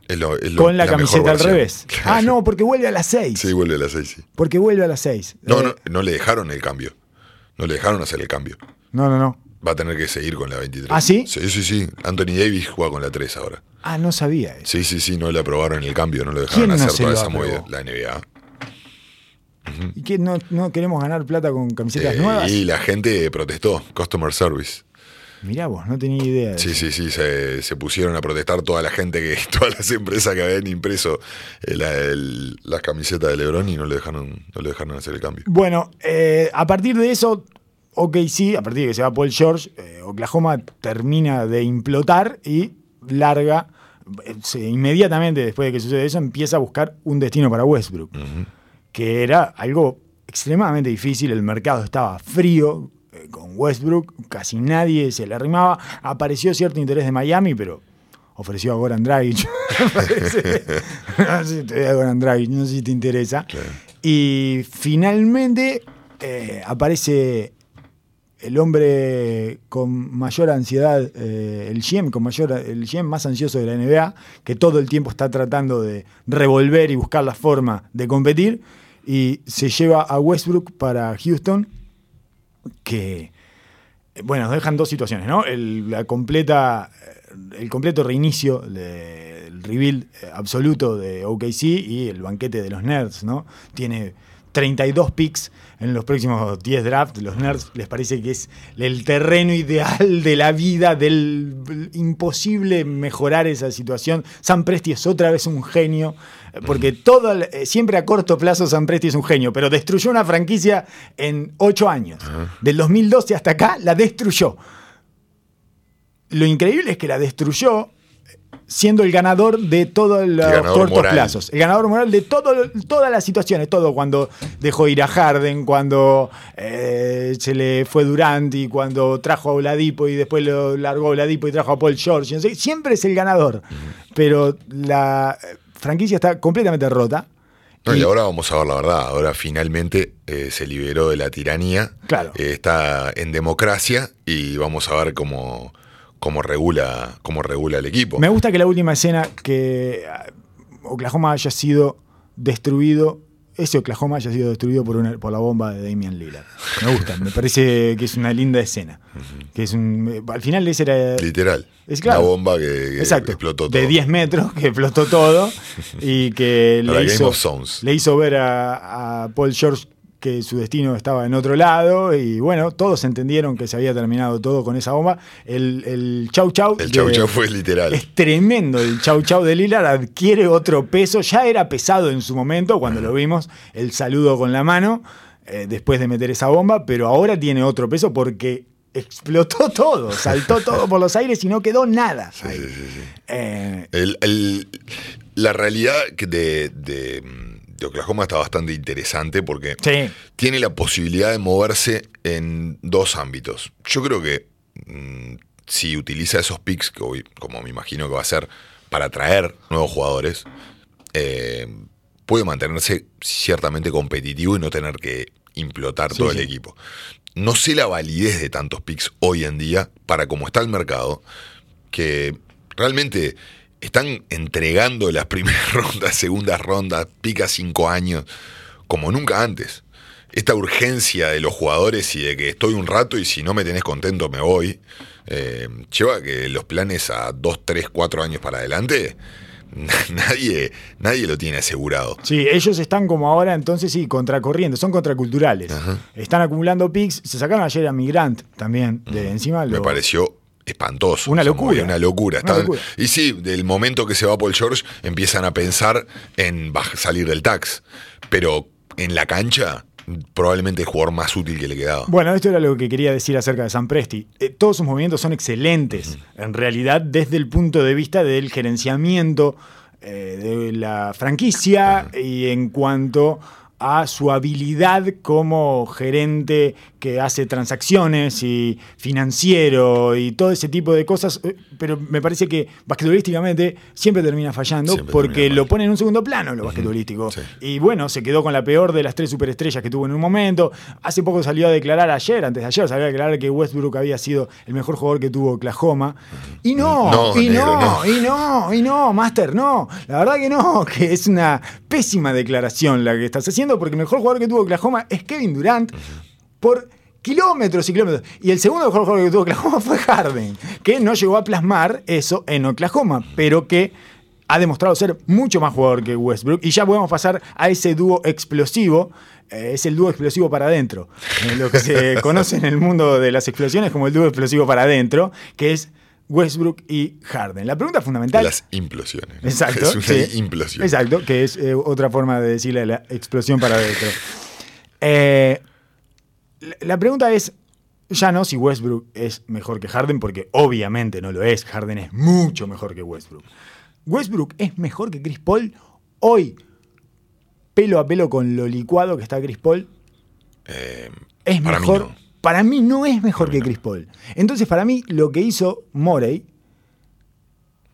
es lo- es lo- con la, camiseta al revés. Claro. Ah, no, porque vuelve a las seis. Sí, vuelve a las seis, sí. Porque vuelve a las seis. No, Eh, no, no le dejaron el cambio. No le dejaron hacer el cambio. no, no, no. Va a tener que seguir con la 23. ¿Ah, sí? Sí, sí, sí. Anthony Davis juega con la 3 ahora. Ah, no sabía eso. Sí, sí, sí, no le aprobaron el cambio, no le dejaron ¿Quién no hacer se toda lo esa aprobó? movida. La NBA. ¿Y qué? No, no queremos ganar plata con camisetas Eh, nuevas? y la gente protestó, Customer Service. Mirá vos, no tenía idea. de Sí, eso. sí, sí, se, se pusieron a protestar toda la gente, que todas las empresas que habían impreso eh, la- el- las camisetas de Lebron y no le dejaron, no le dejaron hacer el cambio. Bueno, eh, a partir de eso, OKC, a partir de que se va Paul George, eh, Oklahoma termina de implotar y larga, eh, se- inmediatamente después de que sucede eso, empieza a buscar un destino para Westbrook, que era algo extremadamente difícil, el mercado estaba frío eh, con Westbrook, casi nadie se le arrimaba, apareció cierto interés de Miami, pero ofreció a Goran Dragic, no sé si te a Goran Dragic, no sé si te interesa. Y finalmente eh, aparece el hombre con mayor ansiedad, eh, el GM con mayor, el GM más ansioso de la NBA, que todo el tiempo está tratando de revolver y buscar la forma de competir, y se lleva a Westbrook para Houston, que bueno, nos dejan dos situaciones, ¿no? El, la completa, el completo reinicio del rebuild eh, absoluto de OKC y el banquete de los nerds, ¿no? Tiene 32 picks en los próximos 10 drafts. Los nerds les parece que es el terreno ideal de la vida, del imposible mejorar esa situación. Sam Presti es otra vez un genio, porque todo, siempre a corto plazo Sam Presti es un genio, pero destruyó una franquicia en 8 años. Del 2012 hasta acá la destruyó. Lo increíble es que la destruyó siendo el ganador de todos los ganador cortos moral. plazos. El ganador moral de todo, todas las situaciones, todo cuando dejó ir a Harden, cuando eh, se le fue Durant y cuando trajo a Oladipo y después lo largó a Oladipo y trajo a Paul George. no sé, siempre es el ganador. Pero la eh, franquicia está completamente rota. No, y Y- ahora vamos a ver la verdad. Ahora finalmente eh, se liberó de la tiranía. Claro. Eh, está en democracia y vamos a ver cómo, cómo, regula, cómo regula el equipo. Me gusta que la última escena que ah, Oklahoma haya sido destruido, ese Oklahoma haya sido destruido por, una- por la bomba de Damian Lillard. Me gusta, me parece que es una linda escena. Que es un, al final ese era... Literal. Es claro. Una bomba que, que Exacto, explotó todo. de 10 metros, que explotó todo y que le hizo, le hizo ver a, a Paul George que su destino estaba en otro lado y bueno, todos entendieron que se había terminado todo con esa bomba. El, el chau chau. El chau chau fue literal. Es tremendo el chau chau de Lillard, adquiere otro peso, ya era pesado en su momento cuando lo vimos, el saludo con la mano eh, después de meter esa bomba, pero ahora tiene otro peso porque explotó todo, saltó todo por los aires y no quedó nada. Eh, El- el- la realidad de, de- de Oklahoma está bastante interesante porque sí, tiene la posibilidad de moverse en dos ámbitos. Yo creo que mm, si utiliza esos picks, que hoy, como me imagino que va a ser, para atraer nuevos jugadores, eh, puede mantenerse ciertamente competitivo y no tener que implotar Sí, todo sí. el equipo. No sé la validez de tantos picks hoy en día para cómo está el mercado, que realmente están entregando las primeras rondas, segundas rondas, pica cinco años, como nunca antes. Esta urgencia de los jugadores y de que estoy un rato y si no me tenés contento me voy, eh, lleva a que los planes a dos, tres, cuatro años para adelante nadie, nadie lo tiene asegurado. Sí, ellos están como ahora, entonces sí, contracorriente, son contraculturales. Ajá. Están acumulando picks. Se sacaron ayer a Migrant también, de encima. Me lo- pareció espantoso. Una locura. Una locura. Una. Y sí, del momento que se va Paul George, empiezan a pensar en salir del tax. Pero en la cancha, probablemente el jugador más útil que le quedaba. Bueno, esto era lo que quería decir acerca de San Presti. Eh, todos sus movimientos son excelentes, en realidad, desde el punto de vista del gerenciamiento eh, de la franquicia y en cuanto a su habilidad como gerente que hace transacciones y financiero y todo ese tipo de cosas, eh, pero me parece que basquetbolísticamente siempre termina fallando Siempre porque termina lo pone en un segundo plano lo basquetbolístico. Sí. Y bueno, se quedó con la peor de las tres superestrellas que tuvo en un momento. Hace poco salió a declarar ayer, antes de ayer, salió a declarar que Westbrook había sido el mejor jugador que tuvo Oklahoma. Y no, No, y negro, no, no. y no, y no, Master, no. La verdad que no, que es una pésima declaración la que estás haciendo, porque el mejor jugador que tuvo Oklahoma es Kevin Durant por kilómetros y kilómetros. Y el segundo mejor jugador que tuvo Oklahoma fue Harden, que no llegó a plasmar eso en Oklahoma, pero que ha demostrado ser mucho más jugador que Westbrook. Y ya podemos pasar a ese dúo explosivo. eh, es el dúo explosivo para adentro. Eh, lo que se conoce en el mundo de las explosiones como el dúo explosivo para adentro, que es Westbrook y Harden. La pregunta fundamental. Las implosiones. Exacto. Es una sí. implosión. Exacto, que es eh, otra forma de decirle la explosión para adentro. Eh, la, pregunta es, ya no si Westbrook es mejor que Harden, porque obviamente no lo es. Harden es mucho mejor que Westbrook. Westbrook es mejor que Chris Paul hoy, pelo a pelo con lo licuado que está Chris Paul. Eh, Es para mí mejor. no. Para mí no es mejor Para que no. Chris Paul. Entonces, para mí, lo que hizo Morey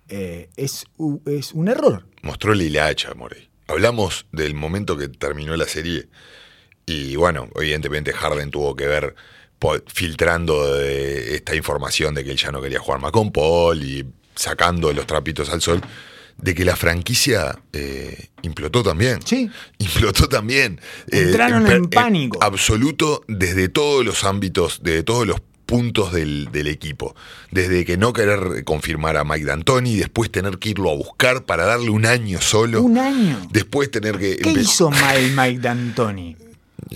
eh, es, es un error. Mostró la hilacha, Morey. Hablamos del momento que terminó la serie. Y bueno, evidentemente Harden tuvo que ver filtrando de esta información de que él ya no quería jugar más con Paul y sacando los trapitos al sol, de que la franquicia eh, implotó también. Sí. Implotó también. Entraron per- en pánico. absoluto desde todos los ámbitos, desde todos los puntos del, del equipo. Desde que no querer confirmar a Mike D'Antoni, después tener que irlo a buscar para darle un año solo. Un año. Después tener que... ¿Qué hizo mal Mike D'Antoni?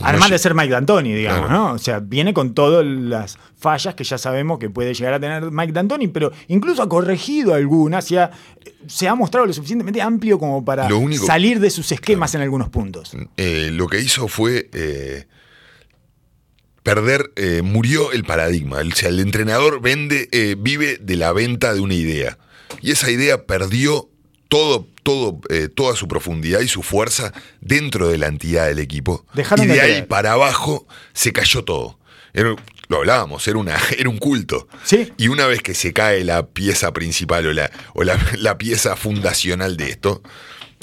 Además de ser Mike D'Antoni, digamos, Claro. ¿no? O sea, viene con todas las fallas que ya sabemos que puede llegar a tener Mike D'Antoni, pero incluso ha corregido algunas y ha- se ha mostrado lo suficientemente amplio como para único- salir de sus esquemas en algunos puntos. eh, lo que hizo fue eh, perder, eh, murió el paradigma. O sea, el entrenador vende, vive de la venta de una idea. Y esa idea perdió todo, todo, eh, toda su profundidad y su fuerza dentro de la entidad del equipo. Dejaron y de, de ahí para abajo se cayó todo. Era- lo hablábamos, era, una, era un culto. Sí. Y una vez que se cae la pieza principal o la, o la, la pieza fundacional de esto,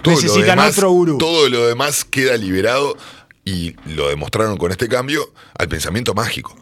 todo lo, demás, otro gurú. todo lo demás queda liberado y lo demostraron con este cambio al pensamiento mágico.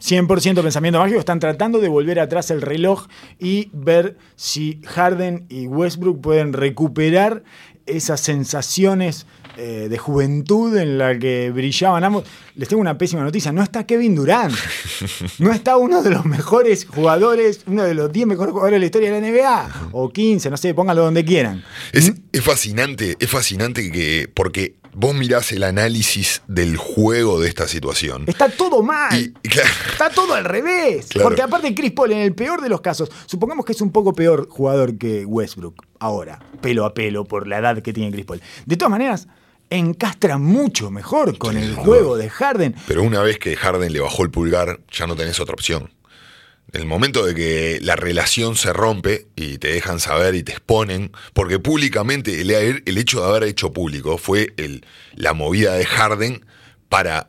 100% pensamiento mágico, están tratando de volver atrás el reloj y ver si Harden y Westbrook pueden recuperar esas sensaciones eh, de juventud en la que brillaban ambos. Les tengo una pésima noticia, no está Kevin Durant, no está uno de los mejores jugadores, uno de los 10 mejores jugadores de la historia de la NBA, o 15, no sé, pónganlo donde quieran. Es, es fascinante, es fascinante que, porque vos mirás el análisis del juego de esta situación. Está todo mal. Y, y claro, Está todo al revés. Claro. Porque aparte Chris Paul, en el peor de los casos, supongamos que es un poco peor jugador que Westbrook ahora, pelo a pelo, por la edad que tiene Chris Paul. De todas maneras, encastra mucho mejor con Sí, el juego de Harden. pero una vez que Harden le bajó el pulgar, ya no tenés otra opción. El momento de que la relación se rompe y te dejan saber y te exponen, porque públicamente el, el hecho de haber hecho público fue el, la movida de Harden para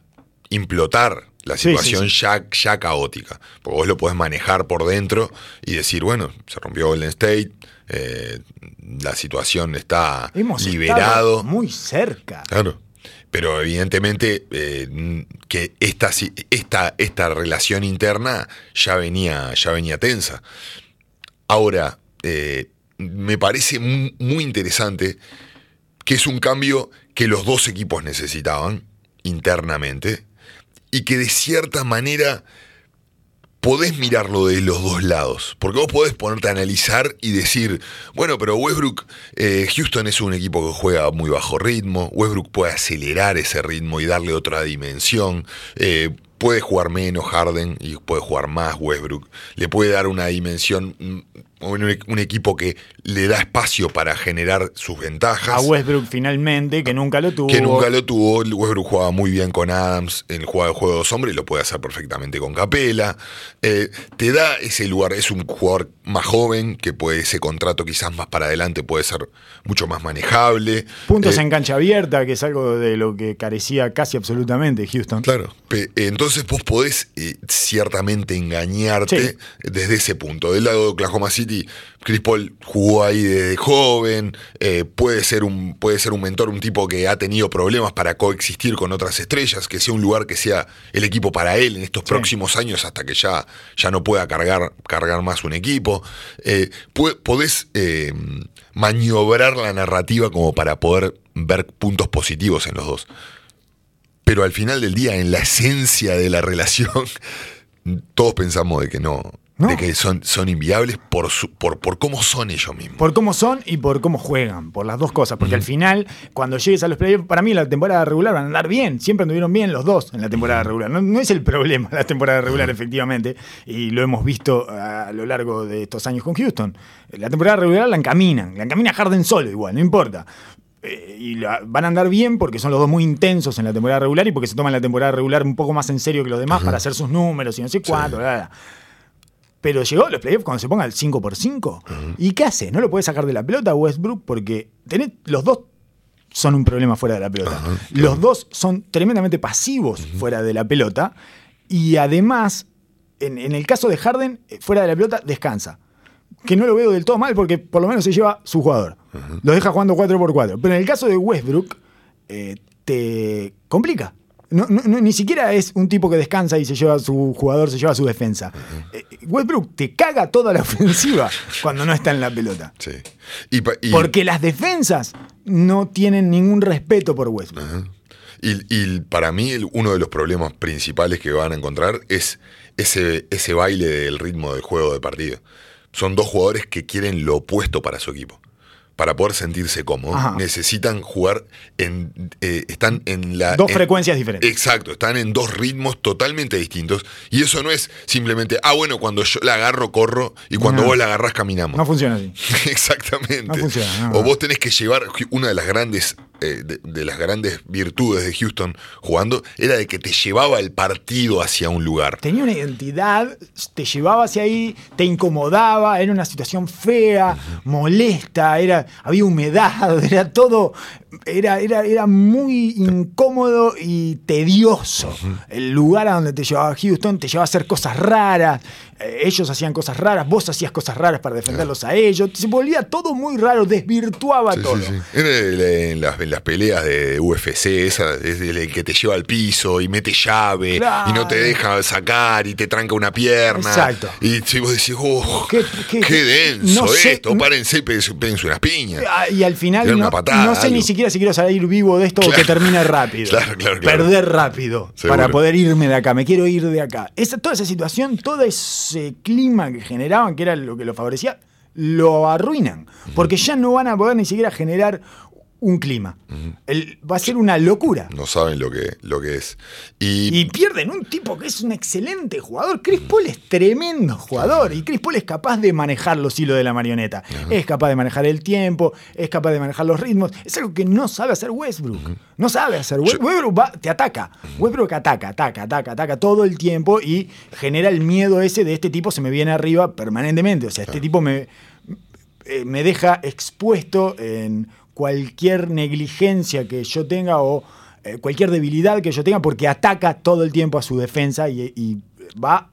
implotar la Sí, sí, situación sí. Ya, ya caótica. Porque vos lo podés manejar por dentro y decir, bueno, se rompió Golden State, eh, la situación está Hemos liberado. muy cerca. Claro. Pero evidentemente eh, que esta, esta, esta relación interna ya venía, ya venía tensa. Ahora, eh, me parece mu- muy interesante que es un cambio que los dos equipos necesitaban internamente y que de cierta manera podés mirarlo de los dos lados. Porque vos podés ponerte a analizar y decir, bueno, pero Westbrook, eh, Houston es un equipo que juega muy bajo ritmo. Westbrook puede acelerar ese ritmo y darle otra dimensión. Eh, puede jugar menos Harden y puede jugar más Westbrook. Le puede dar una dimensión un, un equipo que le da espacio para generar sus ventajas. A Westbrook finalmente, que nunca lo tuvo. Que nunca lo tuvo. Westbrook jugaba muy bien con Adams en el juego de juego de dos hombres y lo puede hacer perfectamente con Capela. Eh, te da ese lugar, es un jugador más joven, que puede ese contrato quizás más para adelante puede ser mucho más manejable. Puntos Eh, en cancha abierta, que es algo de lo que carecía casi absolutamente Houston. Claro, pe- entonces vos podés eh, ciertamente engañarte Sí. desde ese punto. Del lado de Oklahoma City, Chris Paul jugó ahí desde joven, eh, puede, ser un, puede ser un mentor, un tipo que ha tenido problemas para coexistir con otras estrellas, que sea un lugar que sea el equipo para él en estos Sí. próximos años hasta que ya, ya no pueda cargar, cargar más un equipo. Eh, podés eh, maniobrar la narrativa como para poder ver puntos positivos en los dos. Pero al final del día, en la esencia de la relación, todos pensamos de que no, No. de que son, son inviables por, su- por, por cómo son ellos mismos. Por cómo son y por cómo juegan, por las dos cosas. Porque al final, cuando llegues a los playoffs, para mí la temporada regular van a andar bien. Siempre anduvieron bien los dos en la temporada regular. No, no es el problema la temporada regular, efectivamente. Y lo hemos visto a lo largo de estos años con Houston. La temporada regular la encaminan. La encamina Harden solo igual, no importa. Eh, y la- van a andar bien porque son los dos muy intensos en la temporada regular y porque se toman la temporada regular un poco más en serio que los demás para hacer sus números y no sé cuánto. bla, bla. Pero llegó a los playoffs cuando se ponga el 5x5. ¿Y qué hace? No lo puede sacar de la pelota Westbrook porque tenés- los dos son un problema fuera de la pelota. Los dos son tremendamente pasivos fuera de la pelota. Y además, en, en el caso de Harden, eh, fuera de la pelota, descansa. Que no lo veo del todo mal porque por lo menos se lleva su jugador. Lo deja jugando 4x4. Pero en el caso de Westbrook, eh, te complica. No, no- no- ni siquiera es un tipo que descansa y se lleva a su jugador, se lleva a su defensa. Eh, Westbrook te caga toda la ofensiva cuando no está en la pelota. Sí. Y, pa- y- Porque las defensas no tienen ningún respeto por Westbrook. y- y para mí el- uno de los problemas principales que van a encontrar es ese, ese baile del ritmo del juego de partido. Son dos jugadores que quieren lo opuesto para su equipo. Para poder sentirse cómodos, Ajá. necesitan jugar en. eh, están en la. Dos en- frecuencias diferentes. Exacto, están en dos ritmos totalmente distintos. Y eso no es simplemente, ah, bueno, cuando yo la agarro, corro, y cuando No. vos la agarrás, caminamos. No funciona así. Exactamente. No funciona, no. o vos tenés que llevar una de las grandes eh, de, de las grandes virtudes de Houston jugando era de que te llevaba el partido hacia un lugar. Tenía una identidad, te llevaba hacia ahí, te incomodaba, era una situación fea, molesta, era, había humedad, era todo, era, era, era muy incómodo y tedioso. El lugar a donde te llevaba Houston te llevaba a hacer cosas raras, eh, ellos hacían cosas raras, vos hacías cosas raras para defenderlos a ellos, se volvía todo muy raro, desvirtuaba Sí, todo. sí, sí. Era el- en, las, en las peleas de UFC, esa es el que te lleva al piso y mete llave Claro. y no te deja sacar y te tranca una pierna. Exacto. Y vos decís, oh, Qué- qué, qué- denso no sé, esto, no- párense péguense unas piñas. Ah, Y al final no, una patada, no sé ni siquiera si quiero salir vivo de esto o que termine rápido. Claro, claro, claro. Perder rápido Seguro. para poder irme de acá. Me quiero ir de acá. Esa, toda esa situación, todo ese clima que generaban, que era lo que lo favorecía, lo arruinan. Porque ya no van a poder ni siquiera generar un clima. El- va a ser una locura. No saben lo que, lo que es. Y, Y pierden un tipo que es un excelente jugador. Chris Paul es tremendo jugador. Y Chris Paul es capaz de manejar los hilos de la marioneta. Es capaz de manejar el tiempo, es capaz de manejar los ritmos. Es algo que no sabe hacer Westbrook. No sabe hacer. We- Westbrook va- te ataca. Westbrook ataca, ataca, ataca, ataca todo el tiempo y genera el miedo ese de este tipo se me viene arriba permanentemente. O sea, este tipo me, eh, me deja expuesto en cualquier negligencia que yo tenga o eh, cualquier debilidad que yo tenga porque ataca todo el tiempo a su defensa y, y va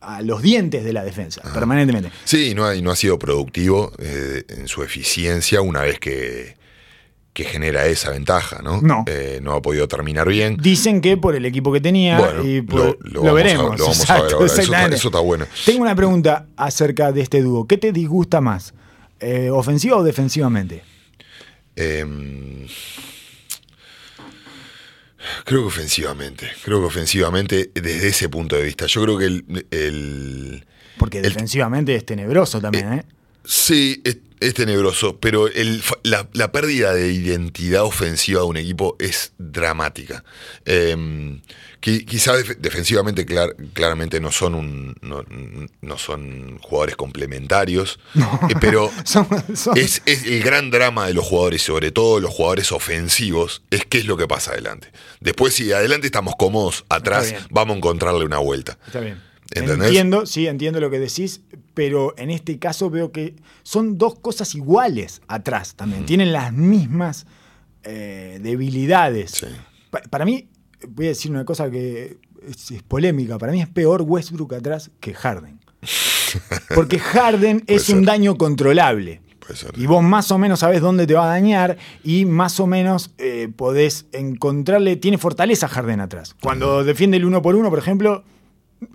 a los dientes de la defensa permanentemente. sí, no ha, y no ha sido productivo eh, en su eficiencia una vez que, que genera esa ventaja, ¿no? No. Eh, no ha podido terminar bien. Dicen que por el equipo que tenía Bueno, y por- lo- lo, lo a- veremos. lo vamos a ver exacto, ahora. Eso está- exactamente. eso está bueno. Tengo una pregunta acerca de este dúo. ¿Qué te disgusta más? Eh, ¿Ofensiva o defensivamente? Eh, Creo que ofensivamente, creo que ofensivamente desde ese punto de vista. Yo creo que el... el- Porque el- defensivamente es tenebroso también, ¿eh? sí, es, es tenebroso, pero el, la, la pérdida de identidad ofensiva de un equipo es dramática. Eh, qui- quizá def- defensivamente clar- claramente no son, un, no, no son jugadores complementarios, eh, pero... Son- son- Es, es el gran drama de los jugadores, sobre todo los jugadores ofensivos, es qué es lo que pasa adelante. Después, si adelante estamos cómodos, atrás vamos a encontrarle una vuelta. Está bien. ¿Entendés? Entiendo, sí, entiendo lo que decís, pero en este caso veo que son dos cosas iguales atrás también. Tienen las mismas eh, debilidades. Sí. Pa- para mí, voy a decir una cosa que es, es polémica, para mí es peor Westbrook atrás que Harden. Porque Harden es ser. un daño controlable. Puede ser. Y vos más o menos sabés dónde te va a dañar y más o menos eh, podés encontrarle. Tiene fortaleza Harden atrás. Cuando defiende el uno por uno, por ejemplo,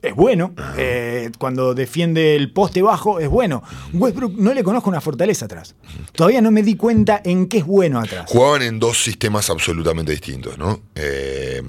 es bueno. Eh, cuando defiende el poste bajo, es bueno. Westbrook no le conozco una fortaleza atrás. Todavía no me di cuenta en qué es bueno atrás. Jugaban en dos sistemas absolutamente distintos, ¿no? Eh,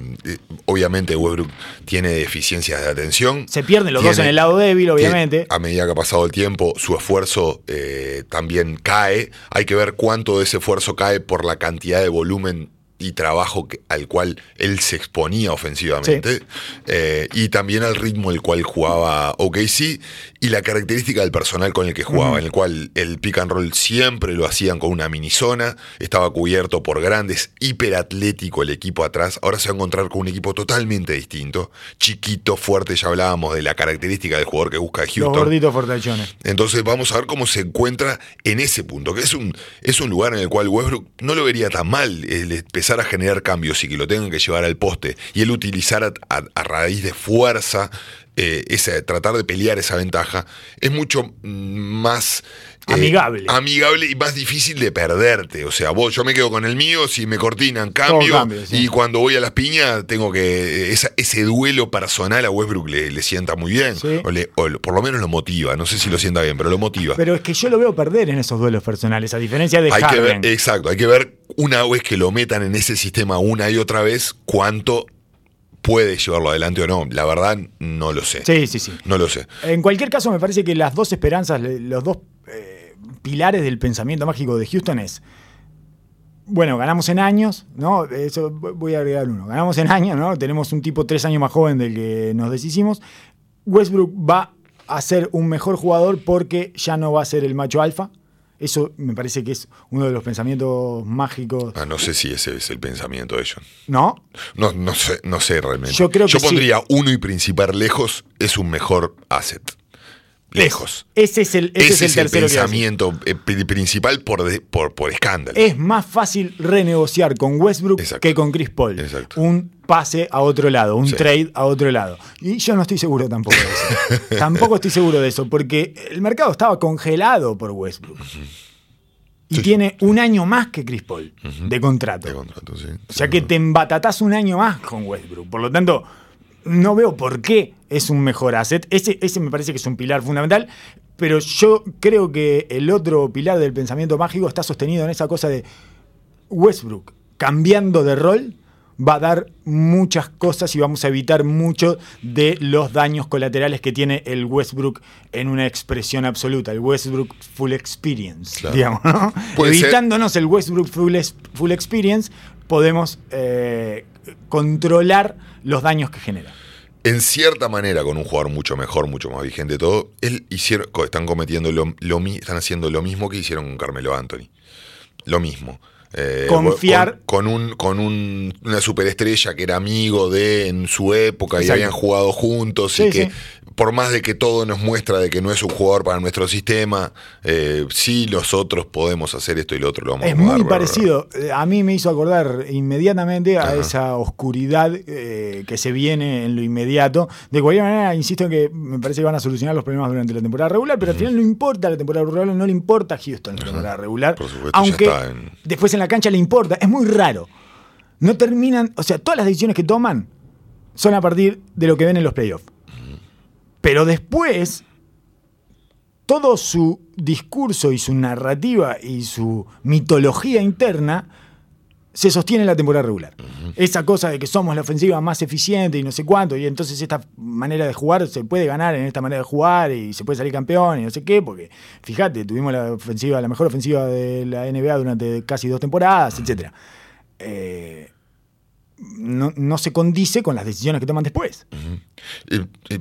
obviamente Westbrook tiene deficiencias de atención. Se pierden los dos en el lado débil, obviamente. a medida que ha pasado el tiempo, su esfuerzo eh, también cae. Hay que ver cuánto de ese esfuerzo cae por la cantidad de volumen y trabajo que- al cual él se exponía ofensivamente. Eh, y también al ritmo el cual jugaba OKC y la característica del personal con el que jugaba, en el cual el pick and roll siempre lo hacían con una mini zona, estaba cubierto por grandes, hiperatlético el equipo atrás. Ahora se va a encontrar con un equipo totalmente distinto, chiquito, fuerte. Ya hablábamos de la característica del jugador que busca de Los Houston. gorditos fortachones. Entonces vamos a ver cómo se encuentra en ese punto, que es un, es un lugar en el cual Westbrook no lo vería tan mal el a generar cambios y que lo tengan que llevar al poste y él utilizar a raíz de fuerza, eh, esa, tratar de pelear esa ventaja, es mucho mm, más... eh, Amigable. amigable y más difícil de perderte. O sea, vos, yo me quedo con el mío, si me cortinan, cambio. cambio, sí. Y cuando voy a las piñas, tengo que. esa- ese duelo personal a Westbrook le, le sienta muy bien. Sí. O, le- o por lo menos lo motiva. No sé si lo sienta bien, pero lo motiva. Pero es que yo lo veo perder en esos duelos personales, a diferencia de hay que Harden. ver, exacto, hay que ver una vez que lo metan en ese sistema una y otra vez, cuánto puede llevarlo adelante o no. La verdad, no lo sé. Sí, sí, sí. No lo sé. En cualquier caso, me parece que las dos esperanzas, los dos eh, pilares del pensamiento mágico de Houston es. Bueno, ganamos en años, ¿no? Eso voy a agregar uno. Ganamos en años, ¿no? Tenemos un tipo tres años más joven del que nos deshicimos. Westbrook va a ser un mejor jugador porque ya no va a ser el macho alfa. Eso me parece que es uno de los pensamientos mágicos. Ah, no sé si ese es el pensamiento de ellos. ¿No? No, no sé, no sé realmente. Yo creo que sí. pondría uno y principal lejos es un mejor asset. Lejos. Ese es el, ese Ese, es el es pensamiento eh, pri- principal por, de- por, por escándalo. Es más fácil renegociar con Westbrook Exacto. que con Chris Paul. Exacto. Un pase a otro lado, un Sí. trade a otro lado. Y yo no estoy seguro tampoco de eso. tampoco estoy seguro de eso, porque el mercado estaba congelado por Westbrook. Y Sí. tiene un año más que Chris Paul de contrato. De contrato, sí. O sea que te embatatás un año más con Westbrook. Por lo tanto, no veo por qué es un mejor asset. Ese, ese me parece que es un pilar fundamental. Pero yo creo que el otro pilar del pensamiento mágico está sostenido en esa cosa de Westbrook cambiando de rol va a dar muchas cosas y vamos a evitar mucho de los daños colaterales que tiene el Westbrook en una expresión absoluta, el Westbrook Full Experience, Claro. digamos, ¿no? Ser. Evitándonos el Westbrook Full, full Experience, podemos eh, controlar los daños que genera. En cierta manera, con un jugador mucho mejor, mucho más vigente, todo, él hicieron, están cometiendo lo, están haciendo lo mismo que hicieron con Carmelo Anthony. Lo mismo. Eh, Confiar. Con, con un, con un- una superestrella que era amigo de en su época y Exacto. habían jugado juntos Sí, y que sí. Por más de que todo nos muestra de que no es un jugador para nuestro sistema, eh, sí nosotros podemos hacer esto y lo otro lo vamos a Es muy bla, bla, bla. parecido. Eh, A mí me hizo acordar inmediatamente a Ajá. esa oscuridad eh, que se viene en lo inmediato. De cualquier manera, insisto en que me parece que van a solucionar los problemas durante la temporada regular, pero al final no importa la temporada regular, no le importa a Houston la temporada regular. Por supuesto, ya aunque está en- después en la cancha le importa. Es muy raro. No terminan, o sea, todas las decisiones que toman son a partir de lo que ven en los playoffs. Pero después, todo su discurso y su narrativa y su mitología interna se sostiene en la temporada regular. Esa cosa de que somos la ofensiva más eficiente y no sé cuánto, y entonces esta manera de jugar se puede ganar en esta manera de jugar y se puede salir campeón y no sé qué, porque fíjate, tuvimos la ofensiva, la mejor ofensiva de la NBA durante casi dos temporadas, etc. Eh, no, no se condice con las decisiones que toman después. Eh, eh,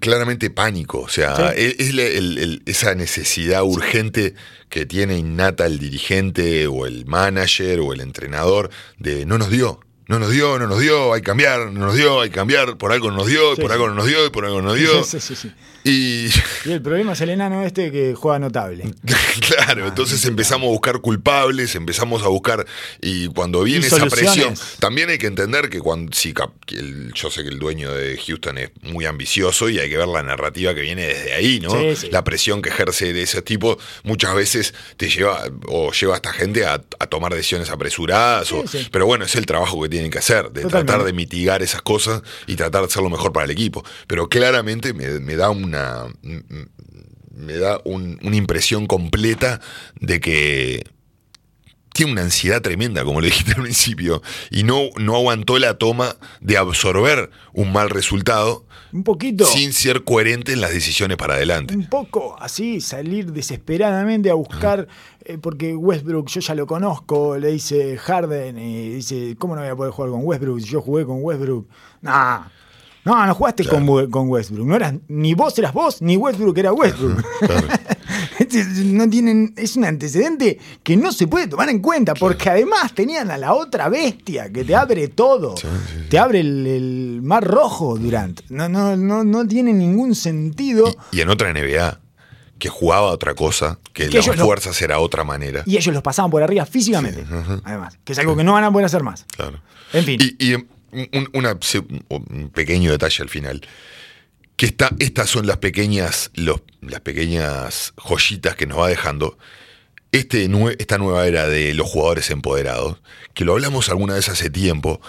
claramente pánico, o sea, Sí. es, es la- el- el- esa necesidad urgente que tiene innata el dirigente o el manager o el entrenador de no nos dio. No nos dio, no nos dio, hay que cambiar, no nos dio, hay que cambiar, por algo no nos dio, Sí, por algo no nos dio, y por algo no nos dio. Sí, sí, sí. Y Y el problema es el enano este que juega notable. claro, entonces empezamos a buscar culpables, empezamos a buscar, y cuando viene Y esa presión, también hay que entender que cuando, sí, el- yo sé que el dueño de Houston es muy ambicioso y hay que ver la narrativa que viene desde ahí, ¿no? Sí, sí. La presión que ejerce de ese tipo muchas veces te lleva o lleva a esta gente a, a tomar decisiones apresuradas, Sí, pero bueno, es el trabajo que tienen que hacer, de Totalmente. tratar de mitigar esas cosas y tratar de hacerlo mejor para el equipo. Pero claramente me, me da una me da un- una impresión completa de que tiene una ansiedad tremenda, como le dijiste al principio, y no, no aguantó la toma de absorber un mal resultado Un poquito. sin ser coherente en las decisiones para adelante. un poco así, salir desesperadamente a buscar, eh, porque Westbrook yo ya lo conozco, le dice Harden y dice, ¿cómo no voy a poder jugar con Westbrook si yo jugué con Westbrook? Nah. No, no jugaste con, We- con Westbrook. No eras, ni vos eras vos, ni Westbrook era Westbrook. Es- no tienen, es un antecedente que no se puede tomar en cuenta, porque además tenían a la otra bestia que te abre todo. Te abre el, el mar rojo, Durant. No, no, no, no tiene ningún sentido. Y, y en otra NBA, que jugaba otra cosa, que, Que las fuerzas era otra manera. Y ellos los pasaban por arriba físicamente, además, que es algo que no van a poder hacer más. Claro. En fin. Y, y, un, una- un pequeño detalle al final. Que está, estas son las pequeñas, los- las pequeñas joyitas que nos va dejando este, esta nueva era de los jugadores empoderados, que lo hablamos alguna vez hace tiempo,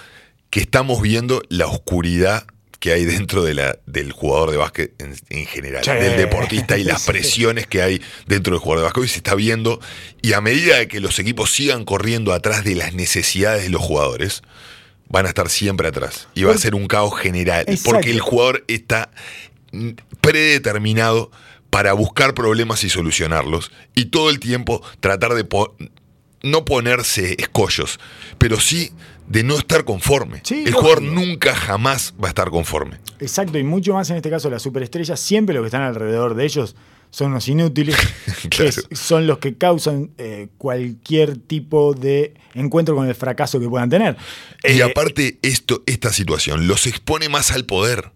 que estamos viendo la oscuridad que hay dentro de la, del jugador de básquet en, en general, del deportista y las presiones que hay dentro del jugador de básquet. Hoy se está viendo, y a medida de que los equipos sigan corriendo atrás de las necesidades de los jugadores, van a estar siempre atrás. Y va a ser un caos general. Exacto. Porque el jugador está predeterminado para buscar problemas y solucionarlos. Y todo el tiempo tratar de po- no ponerse escollos, pero sí de no estar conforme. Sí, el jugador nunca jamás va a estar conforme. Exacto, y mucho más en este caso las superestrellas, siempre los que están alrededor de ellos son los inútiles, que Claro. es- son los que causan eh, cualquier tipo de encuentro con el fracaso que puedan tener. Y Eh, aparte, esto, esta situación los expone más al poder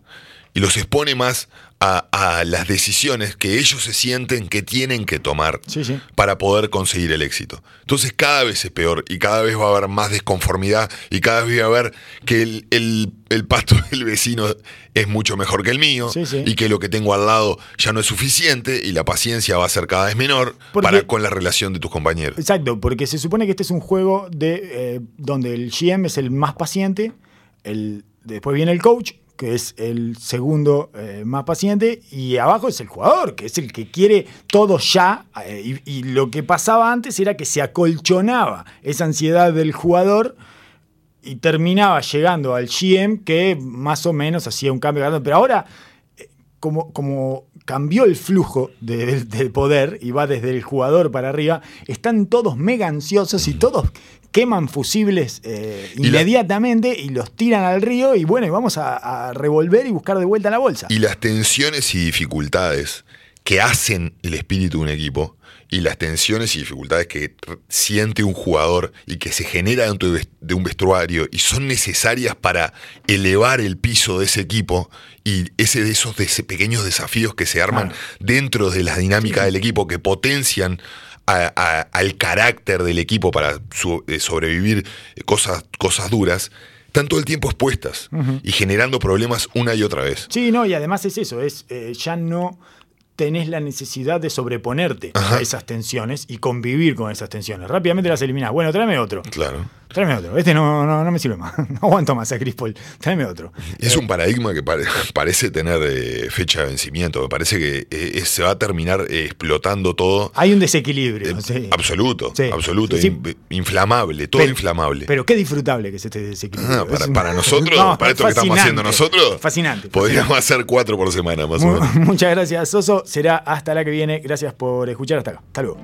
y los expone más a, a las decisiones que ellos se sienten que tienen que tomar Sí, sí. para poder conseguir el éxito. Entonces cada vez es peor y cada vez va a haber más desconformidad y cada vez va a haber que el, el- el pasto del vecino es mucho mejor que el mío Sí, y que lo que tengo al lado ya no es suficiente y la paciencia va a ser cada vez menor Porque- para con la relación de tus compañeros. Exacto, porque se supone que este es un juego de eh, donde el GM es el más paciente, el, después viene el coach, que es el segundo eh, más paciente, y abajo es el jugador, que es el que quiere todo ya. eh, y, lo que pasaba antes era que se acolchonaba esa ansiedad del jugador y terminaba llegando al GM que más o menos hacía un cambio. Pero ahora eh, como, como cambió el flujo de- del- del poder y va desde el jugador para arriba, están todos mega ansiosos y todos queman fusibles eh, Y la- inmediatamente y los tiran al río y bueno, y vamos a, a revolver y buscar de vuelta la bolsa. Y las tensiones y dificultades que hacen el espíritu de un equipo y las tensiones y dificultades que siente un jugador y que se genera dentro de un vestuario y son necesarias para elevar el piso de ese equipo y ese de esos des- pequeños desafíos que se arman Claro. dentro de la dinámica del equipo que potencian a- a- al carácter del equipo para su- eh, sobrevivir eh, cosas, cosas duras, están todo el tiempo expuestas y generando problemas una y otra vez. Sí, no, y además es eso, es eh, ya no tenés la necesidad de sobreponerte Ajá. a esas tensiones y convivir con esas tensiones. Rápidamente las eliminás. Bueno, tráeme otro. Claro. Tráeme otro. Este no, no, no me sirve más. No aguanto más a Chris Paul. Tráeme otro. Es un paradigma que pare- parece tener eh, fecha de vencimiento. Me parece que eh, se va a terminar eh, explotando todo. Hay un desequilibrio. Eh, sí. Absoluto, Sí. absoluto. Sí. in- inflamable, todo Pero- inflamable. Pero qué disfrutable que es este desequilibrio. Ah, para, nosotros, No, para esto que estamos haciendo nosotros, Fascinante. podríamos hacer cuatro por semana más o menos. Muchas gracias, Soso. Será hasta la que viene. Gracias por escuchar hasta acá. Hasta luego.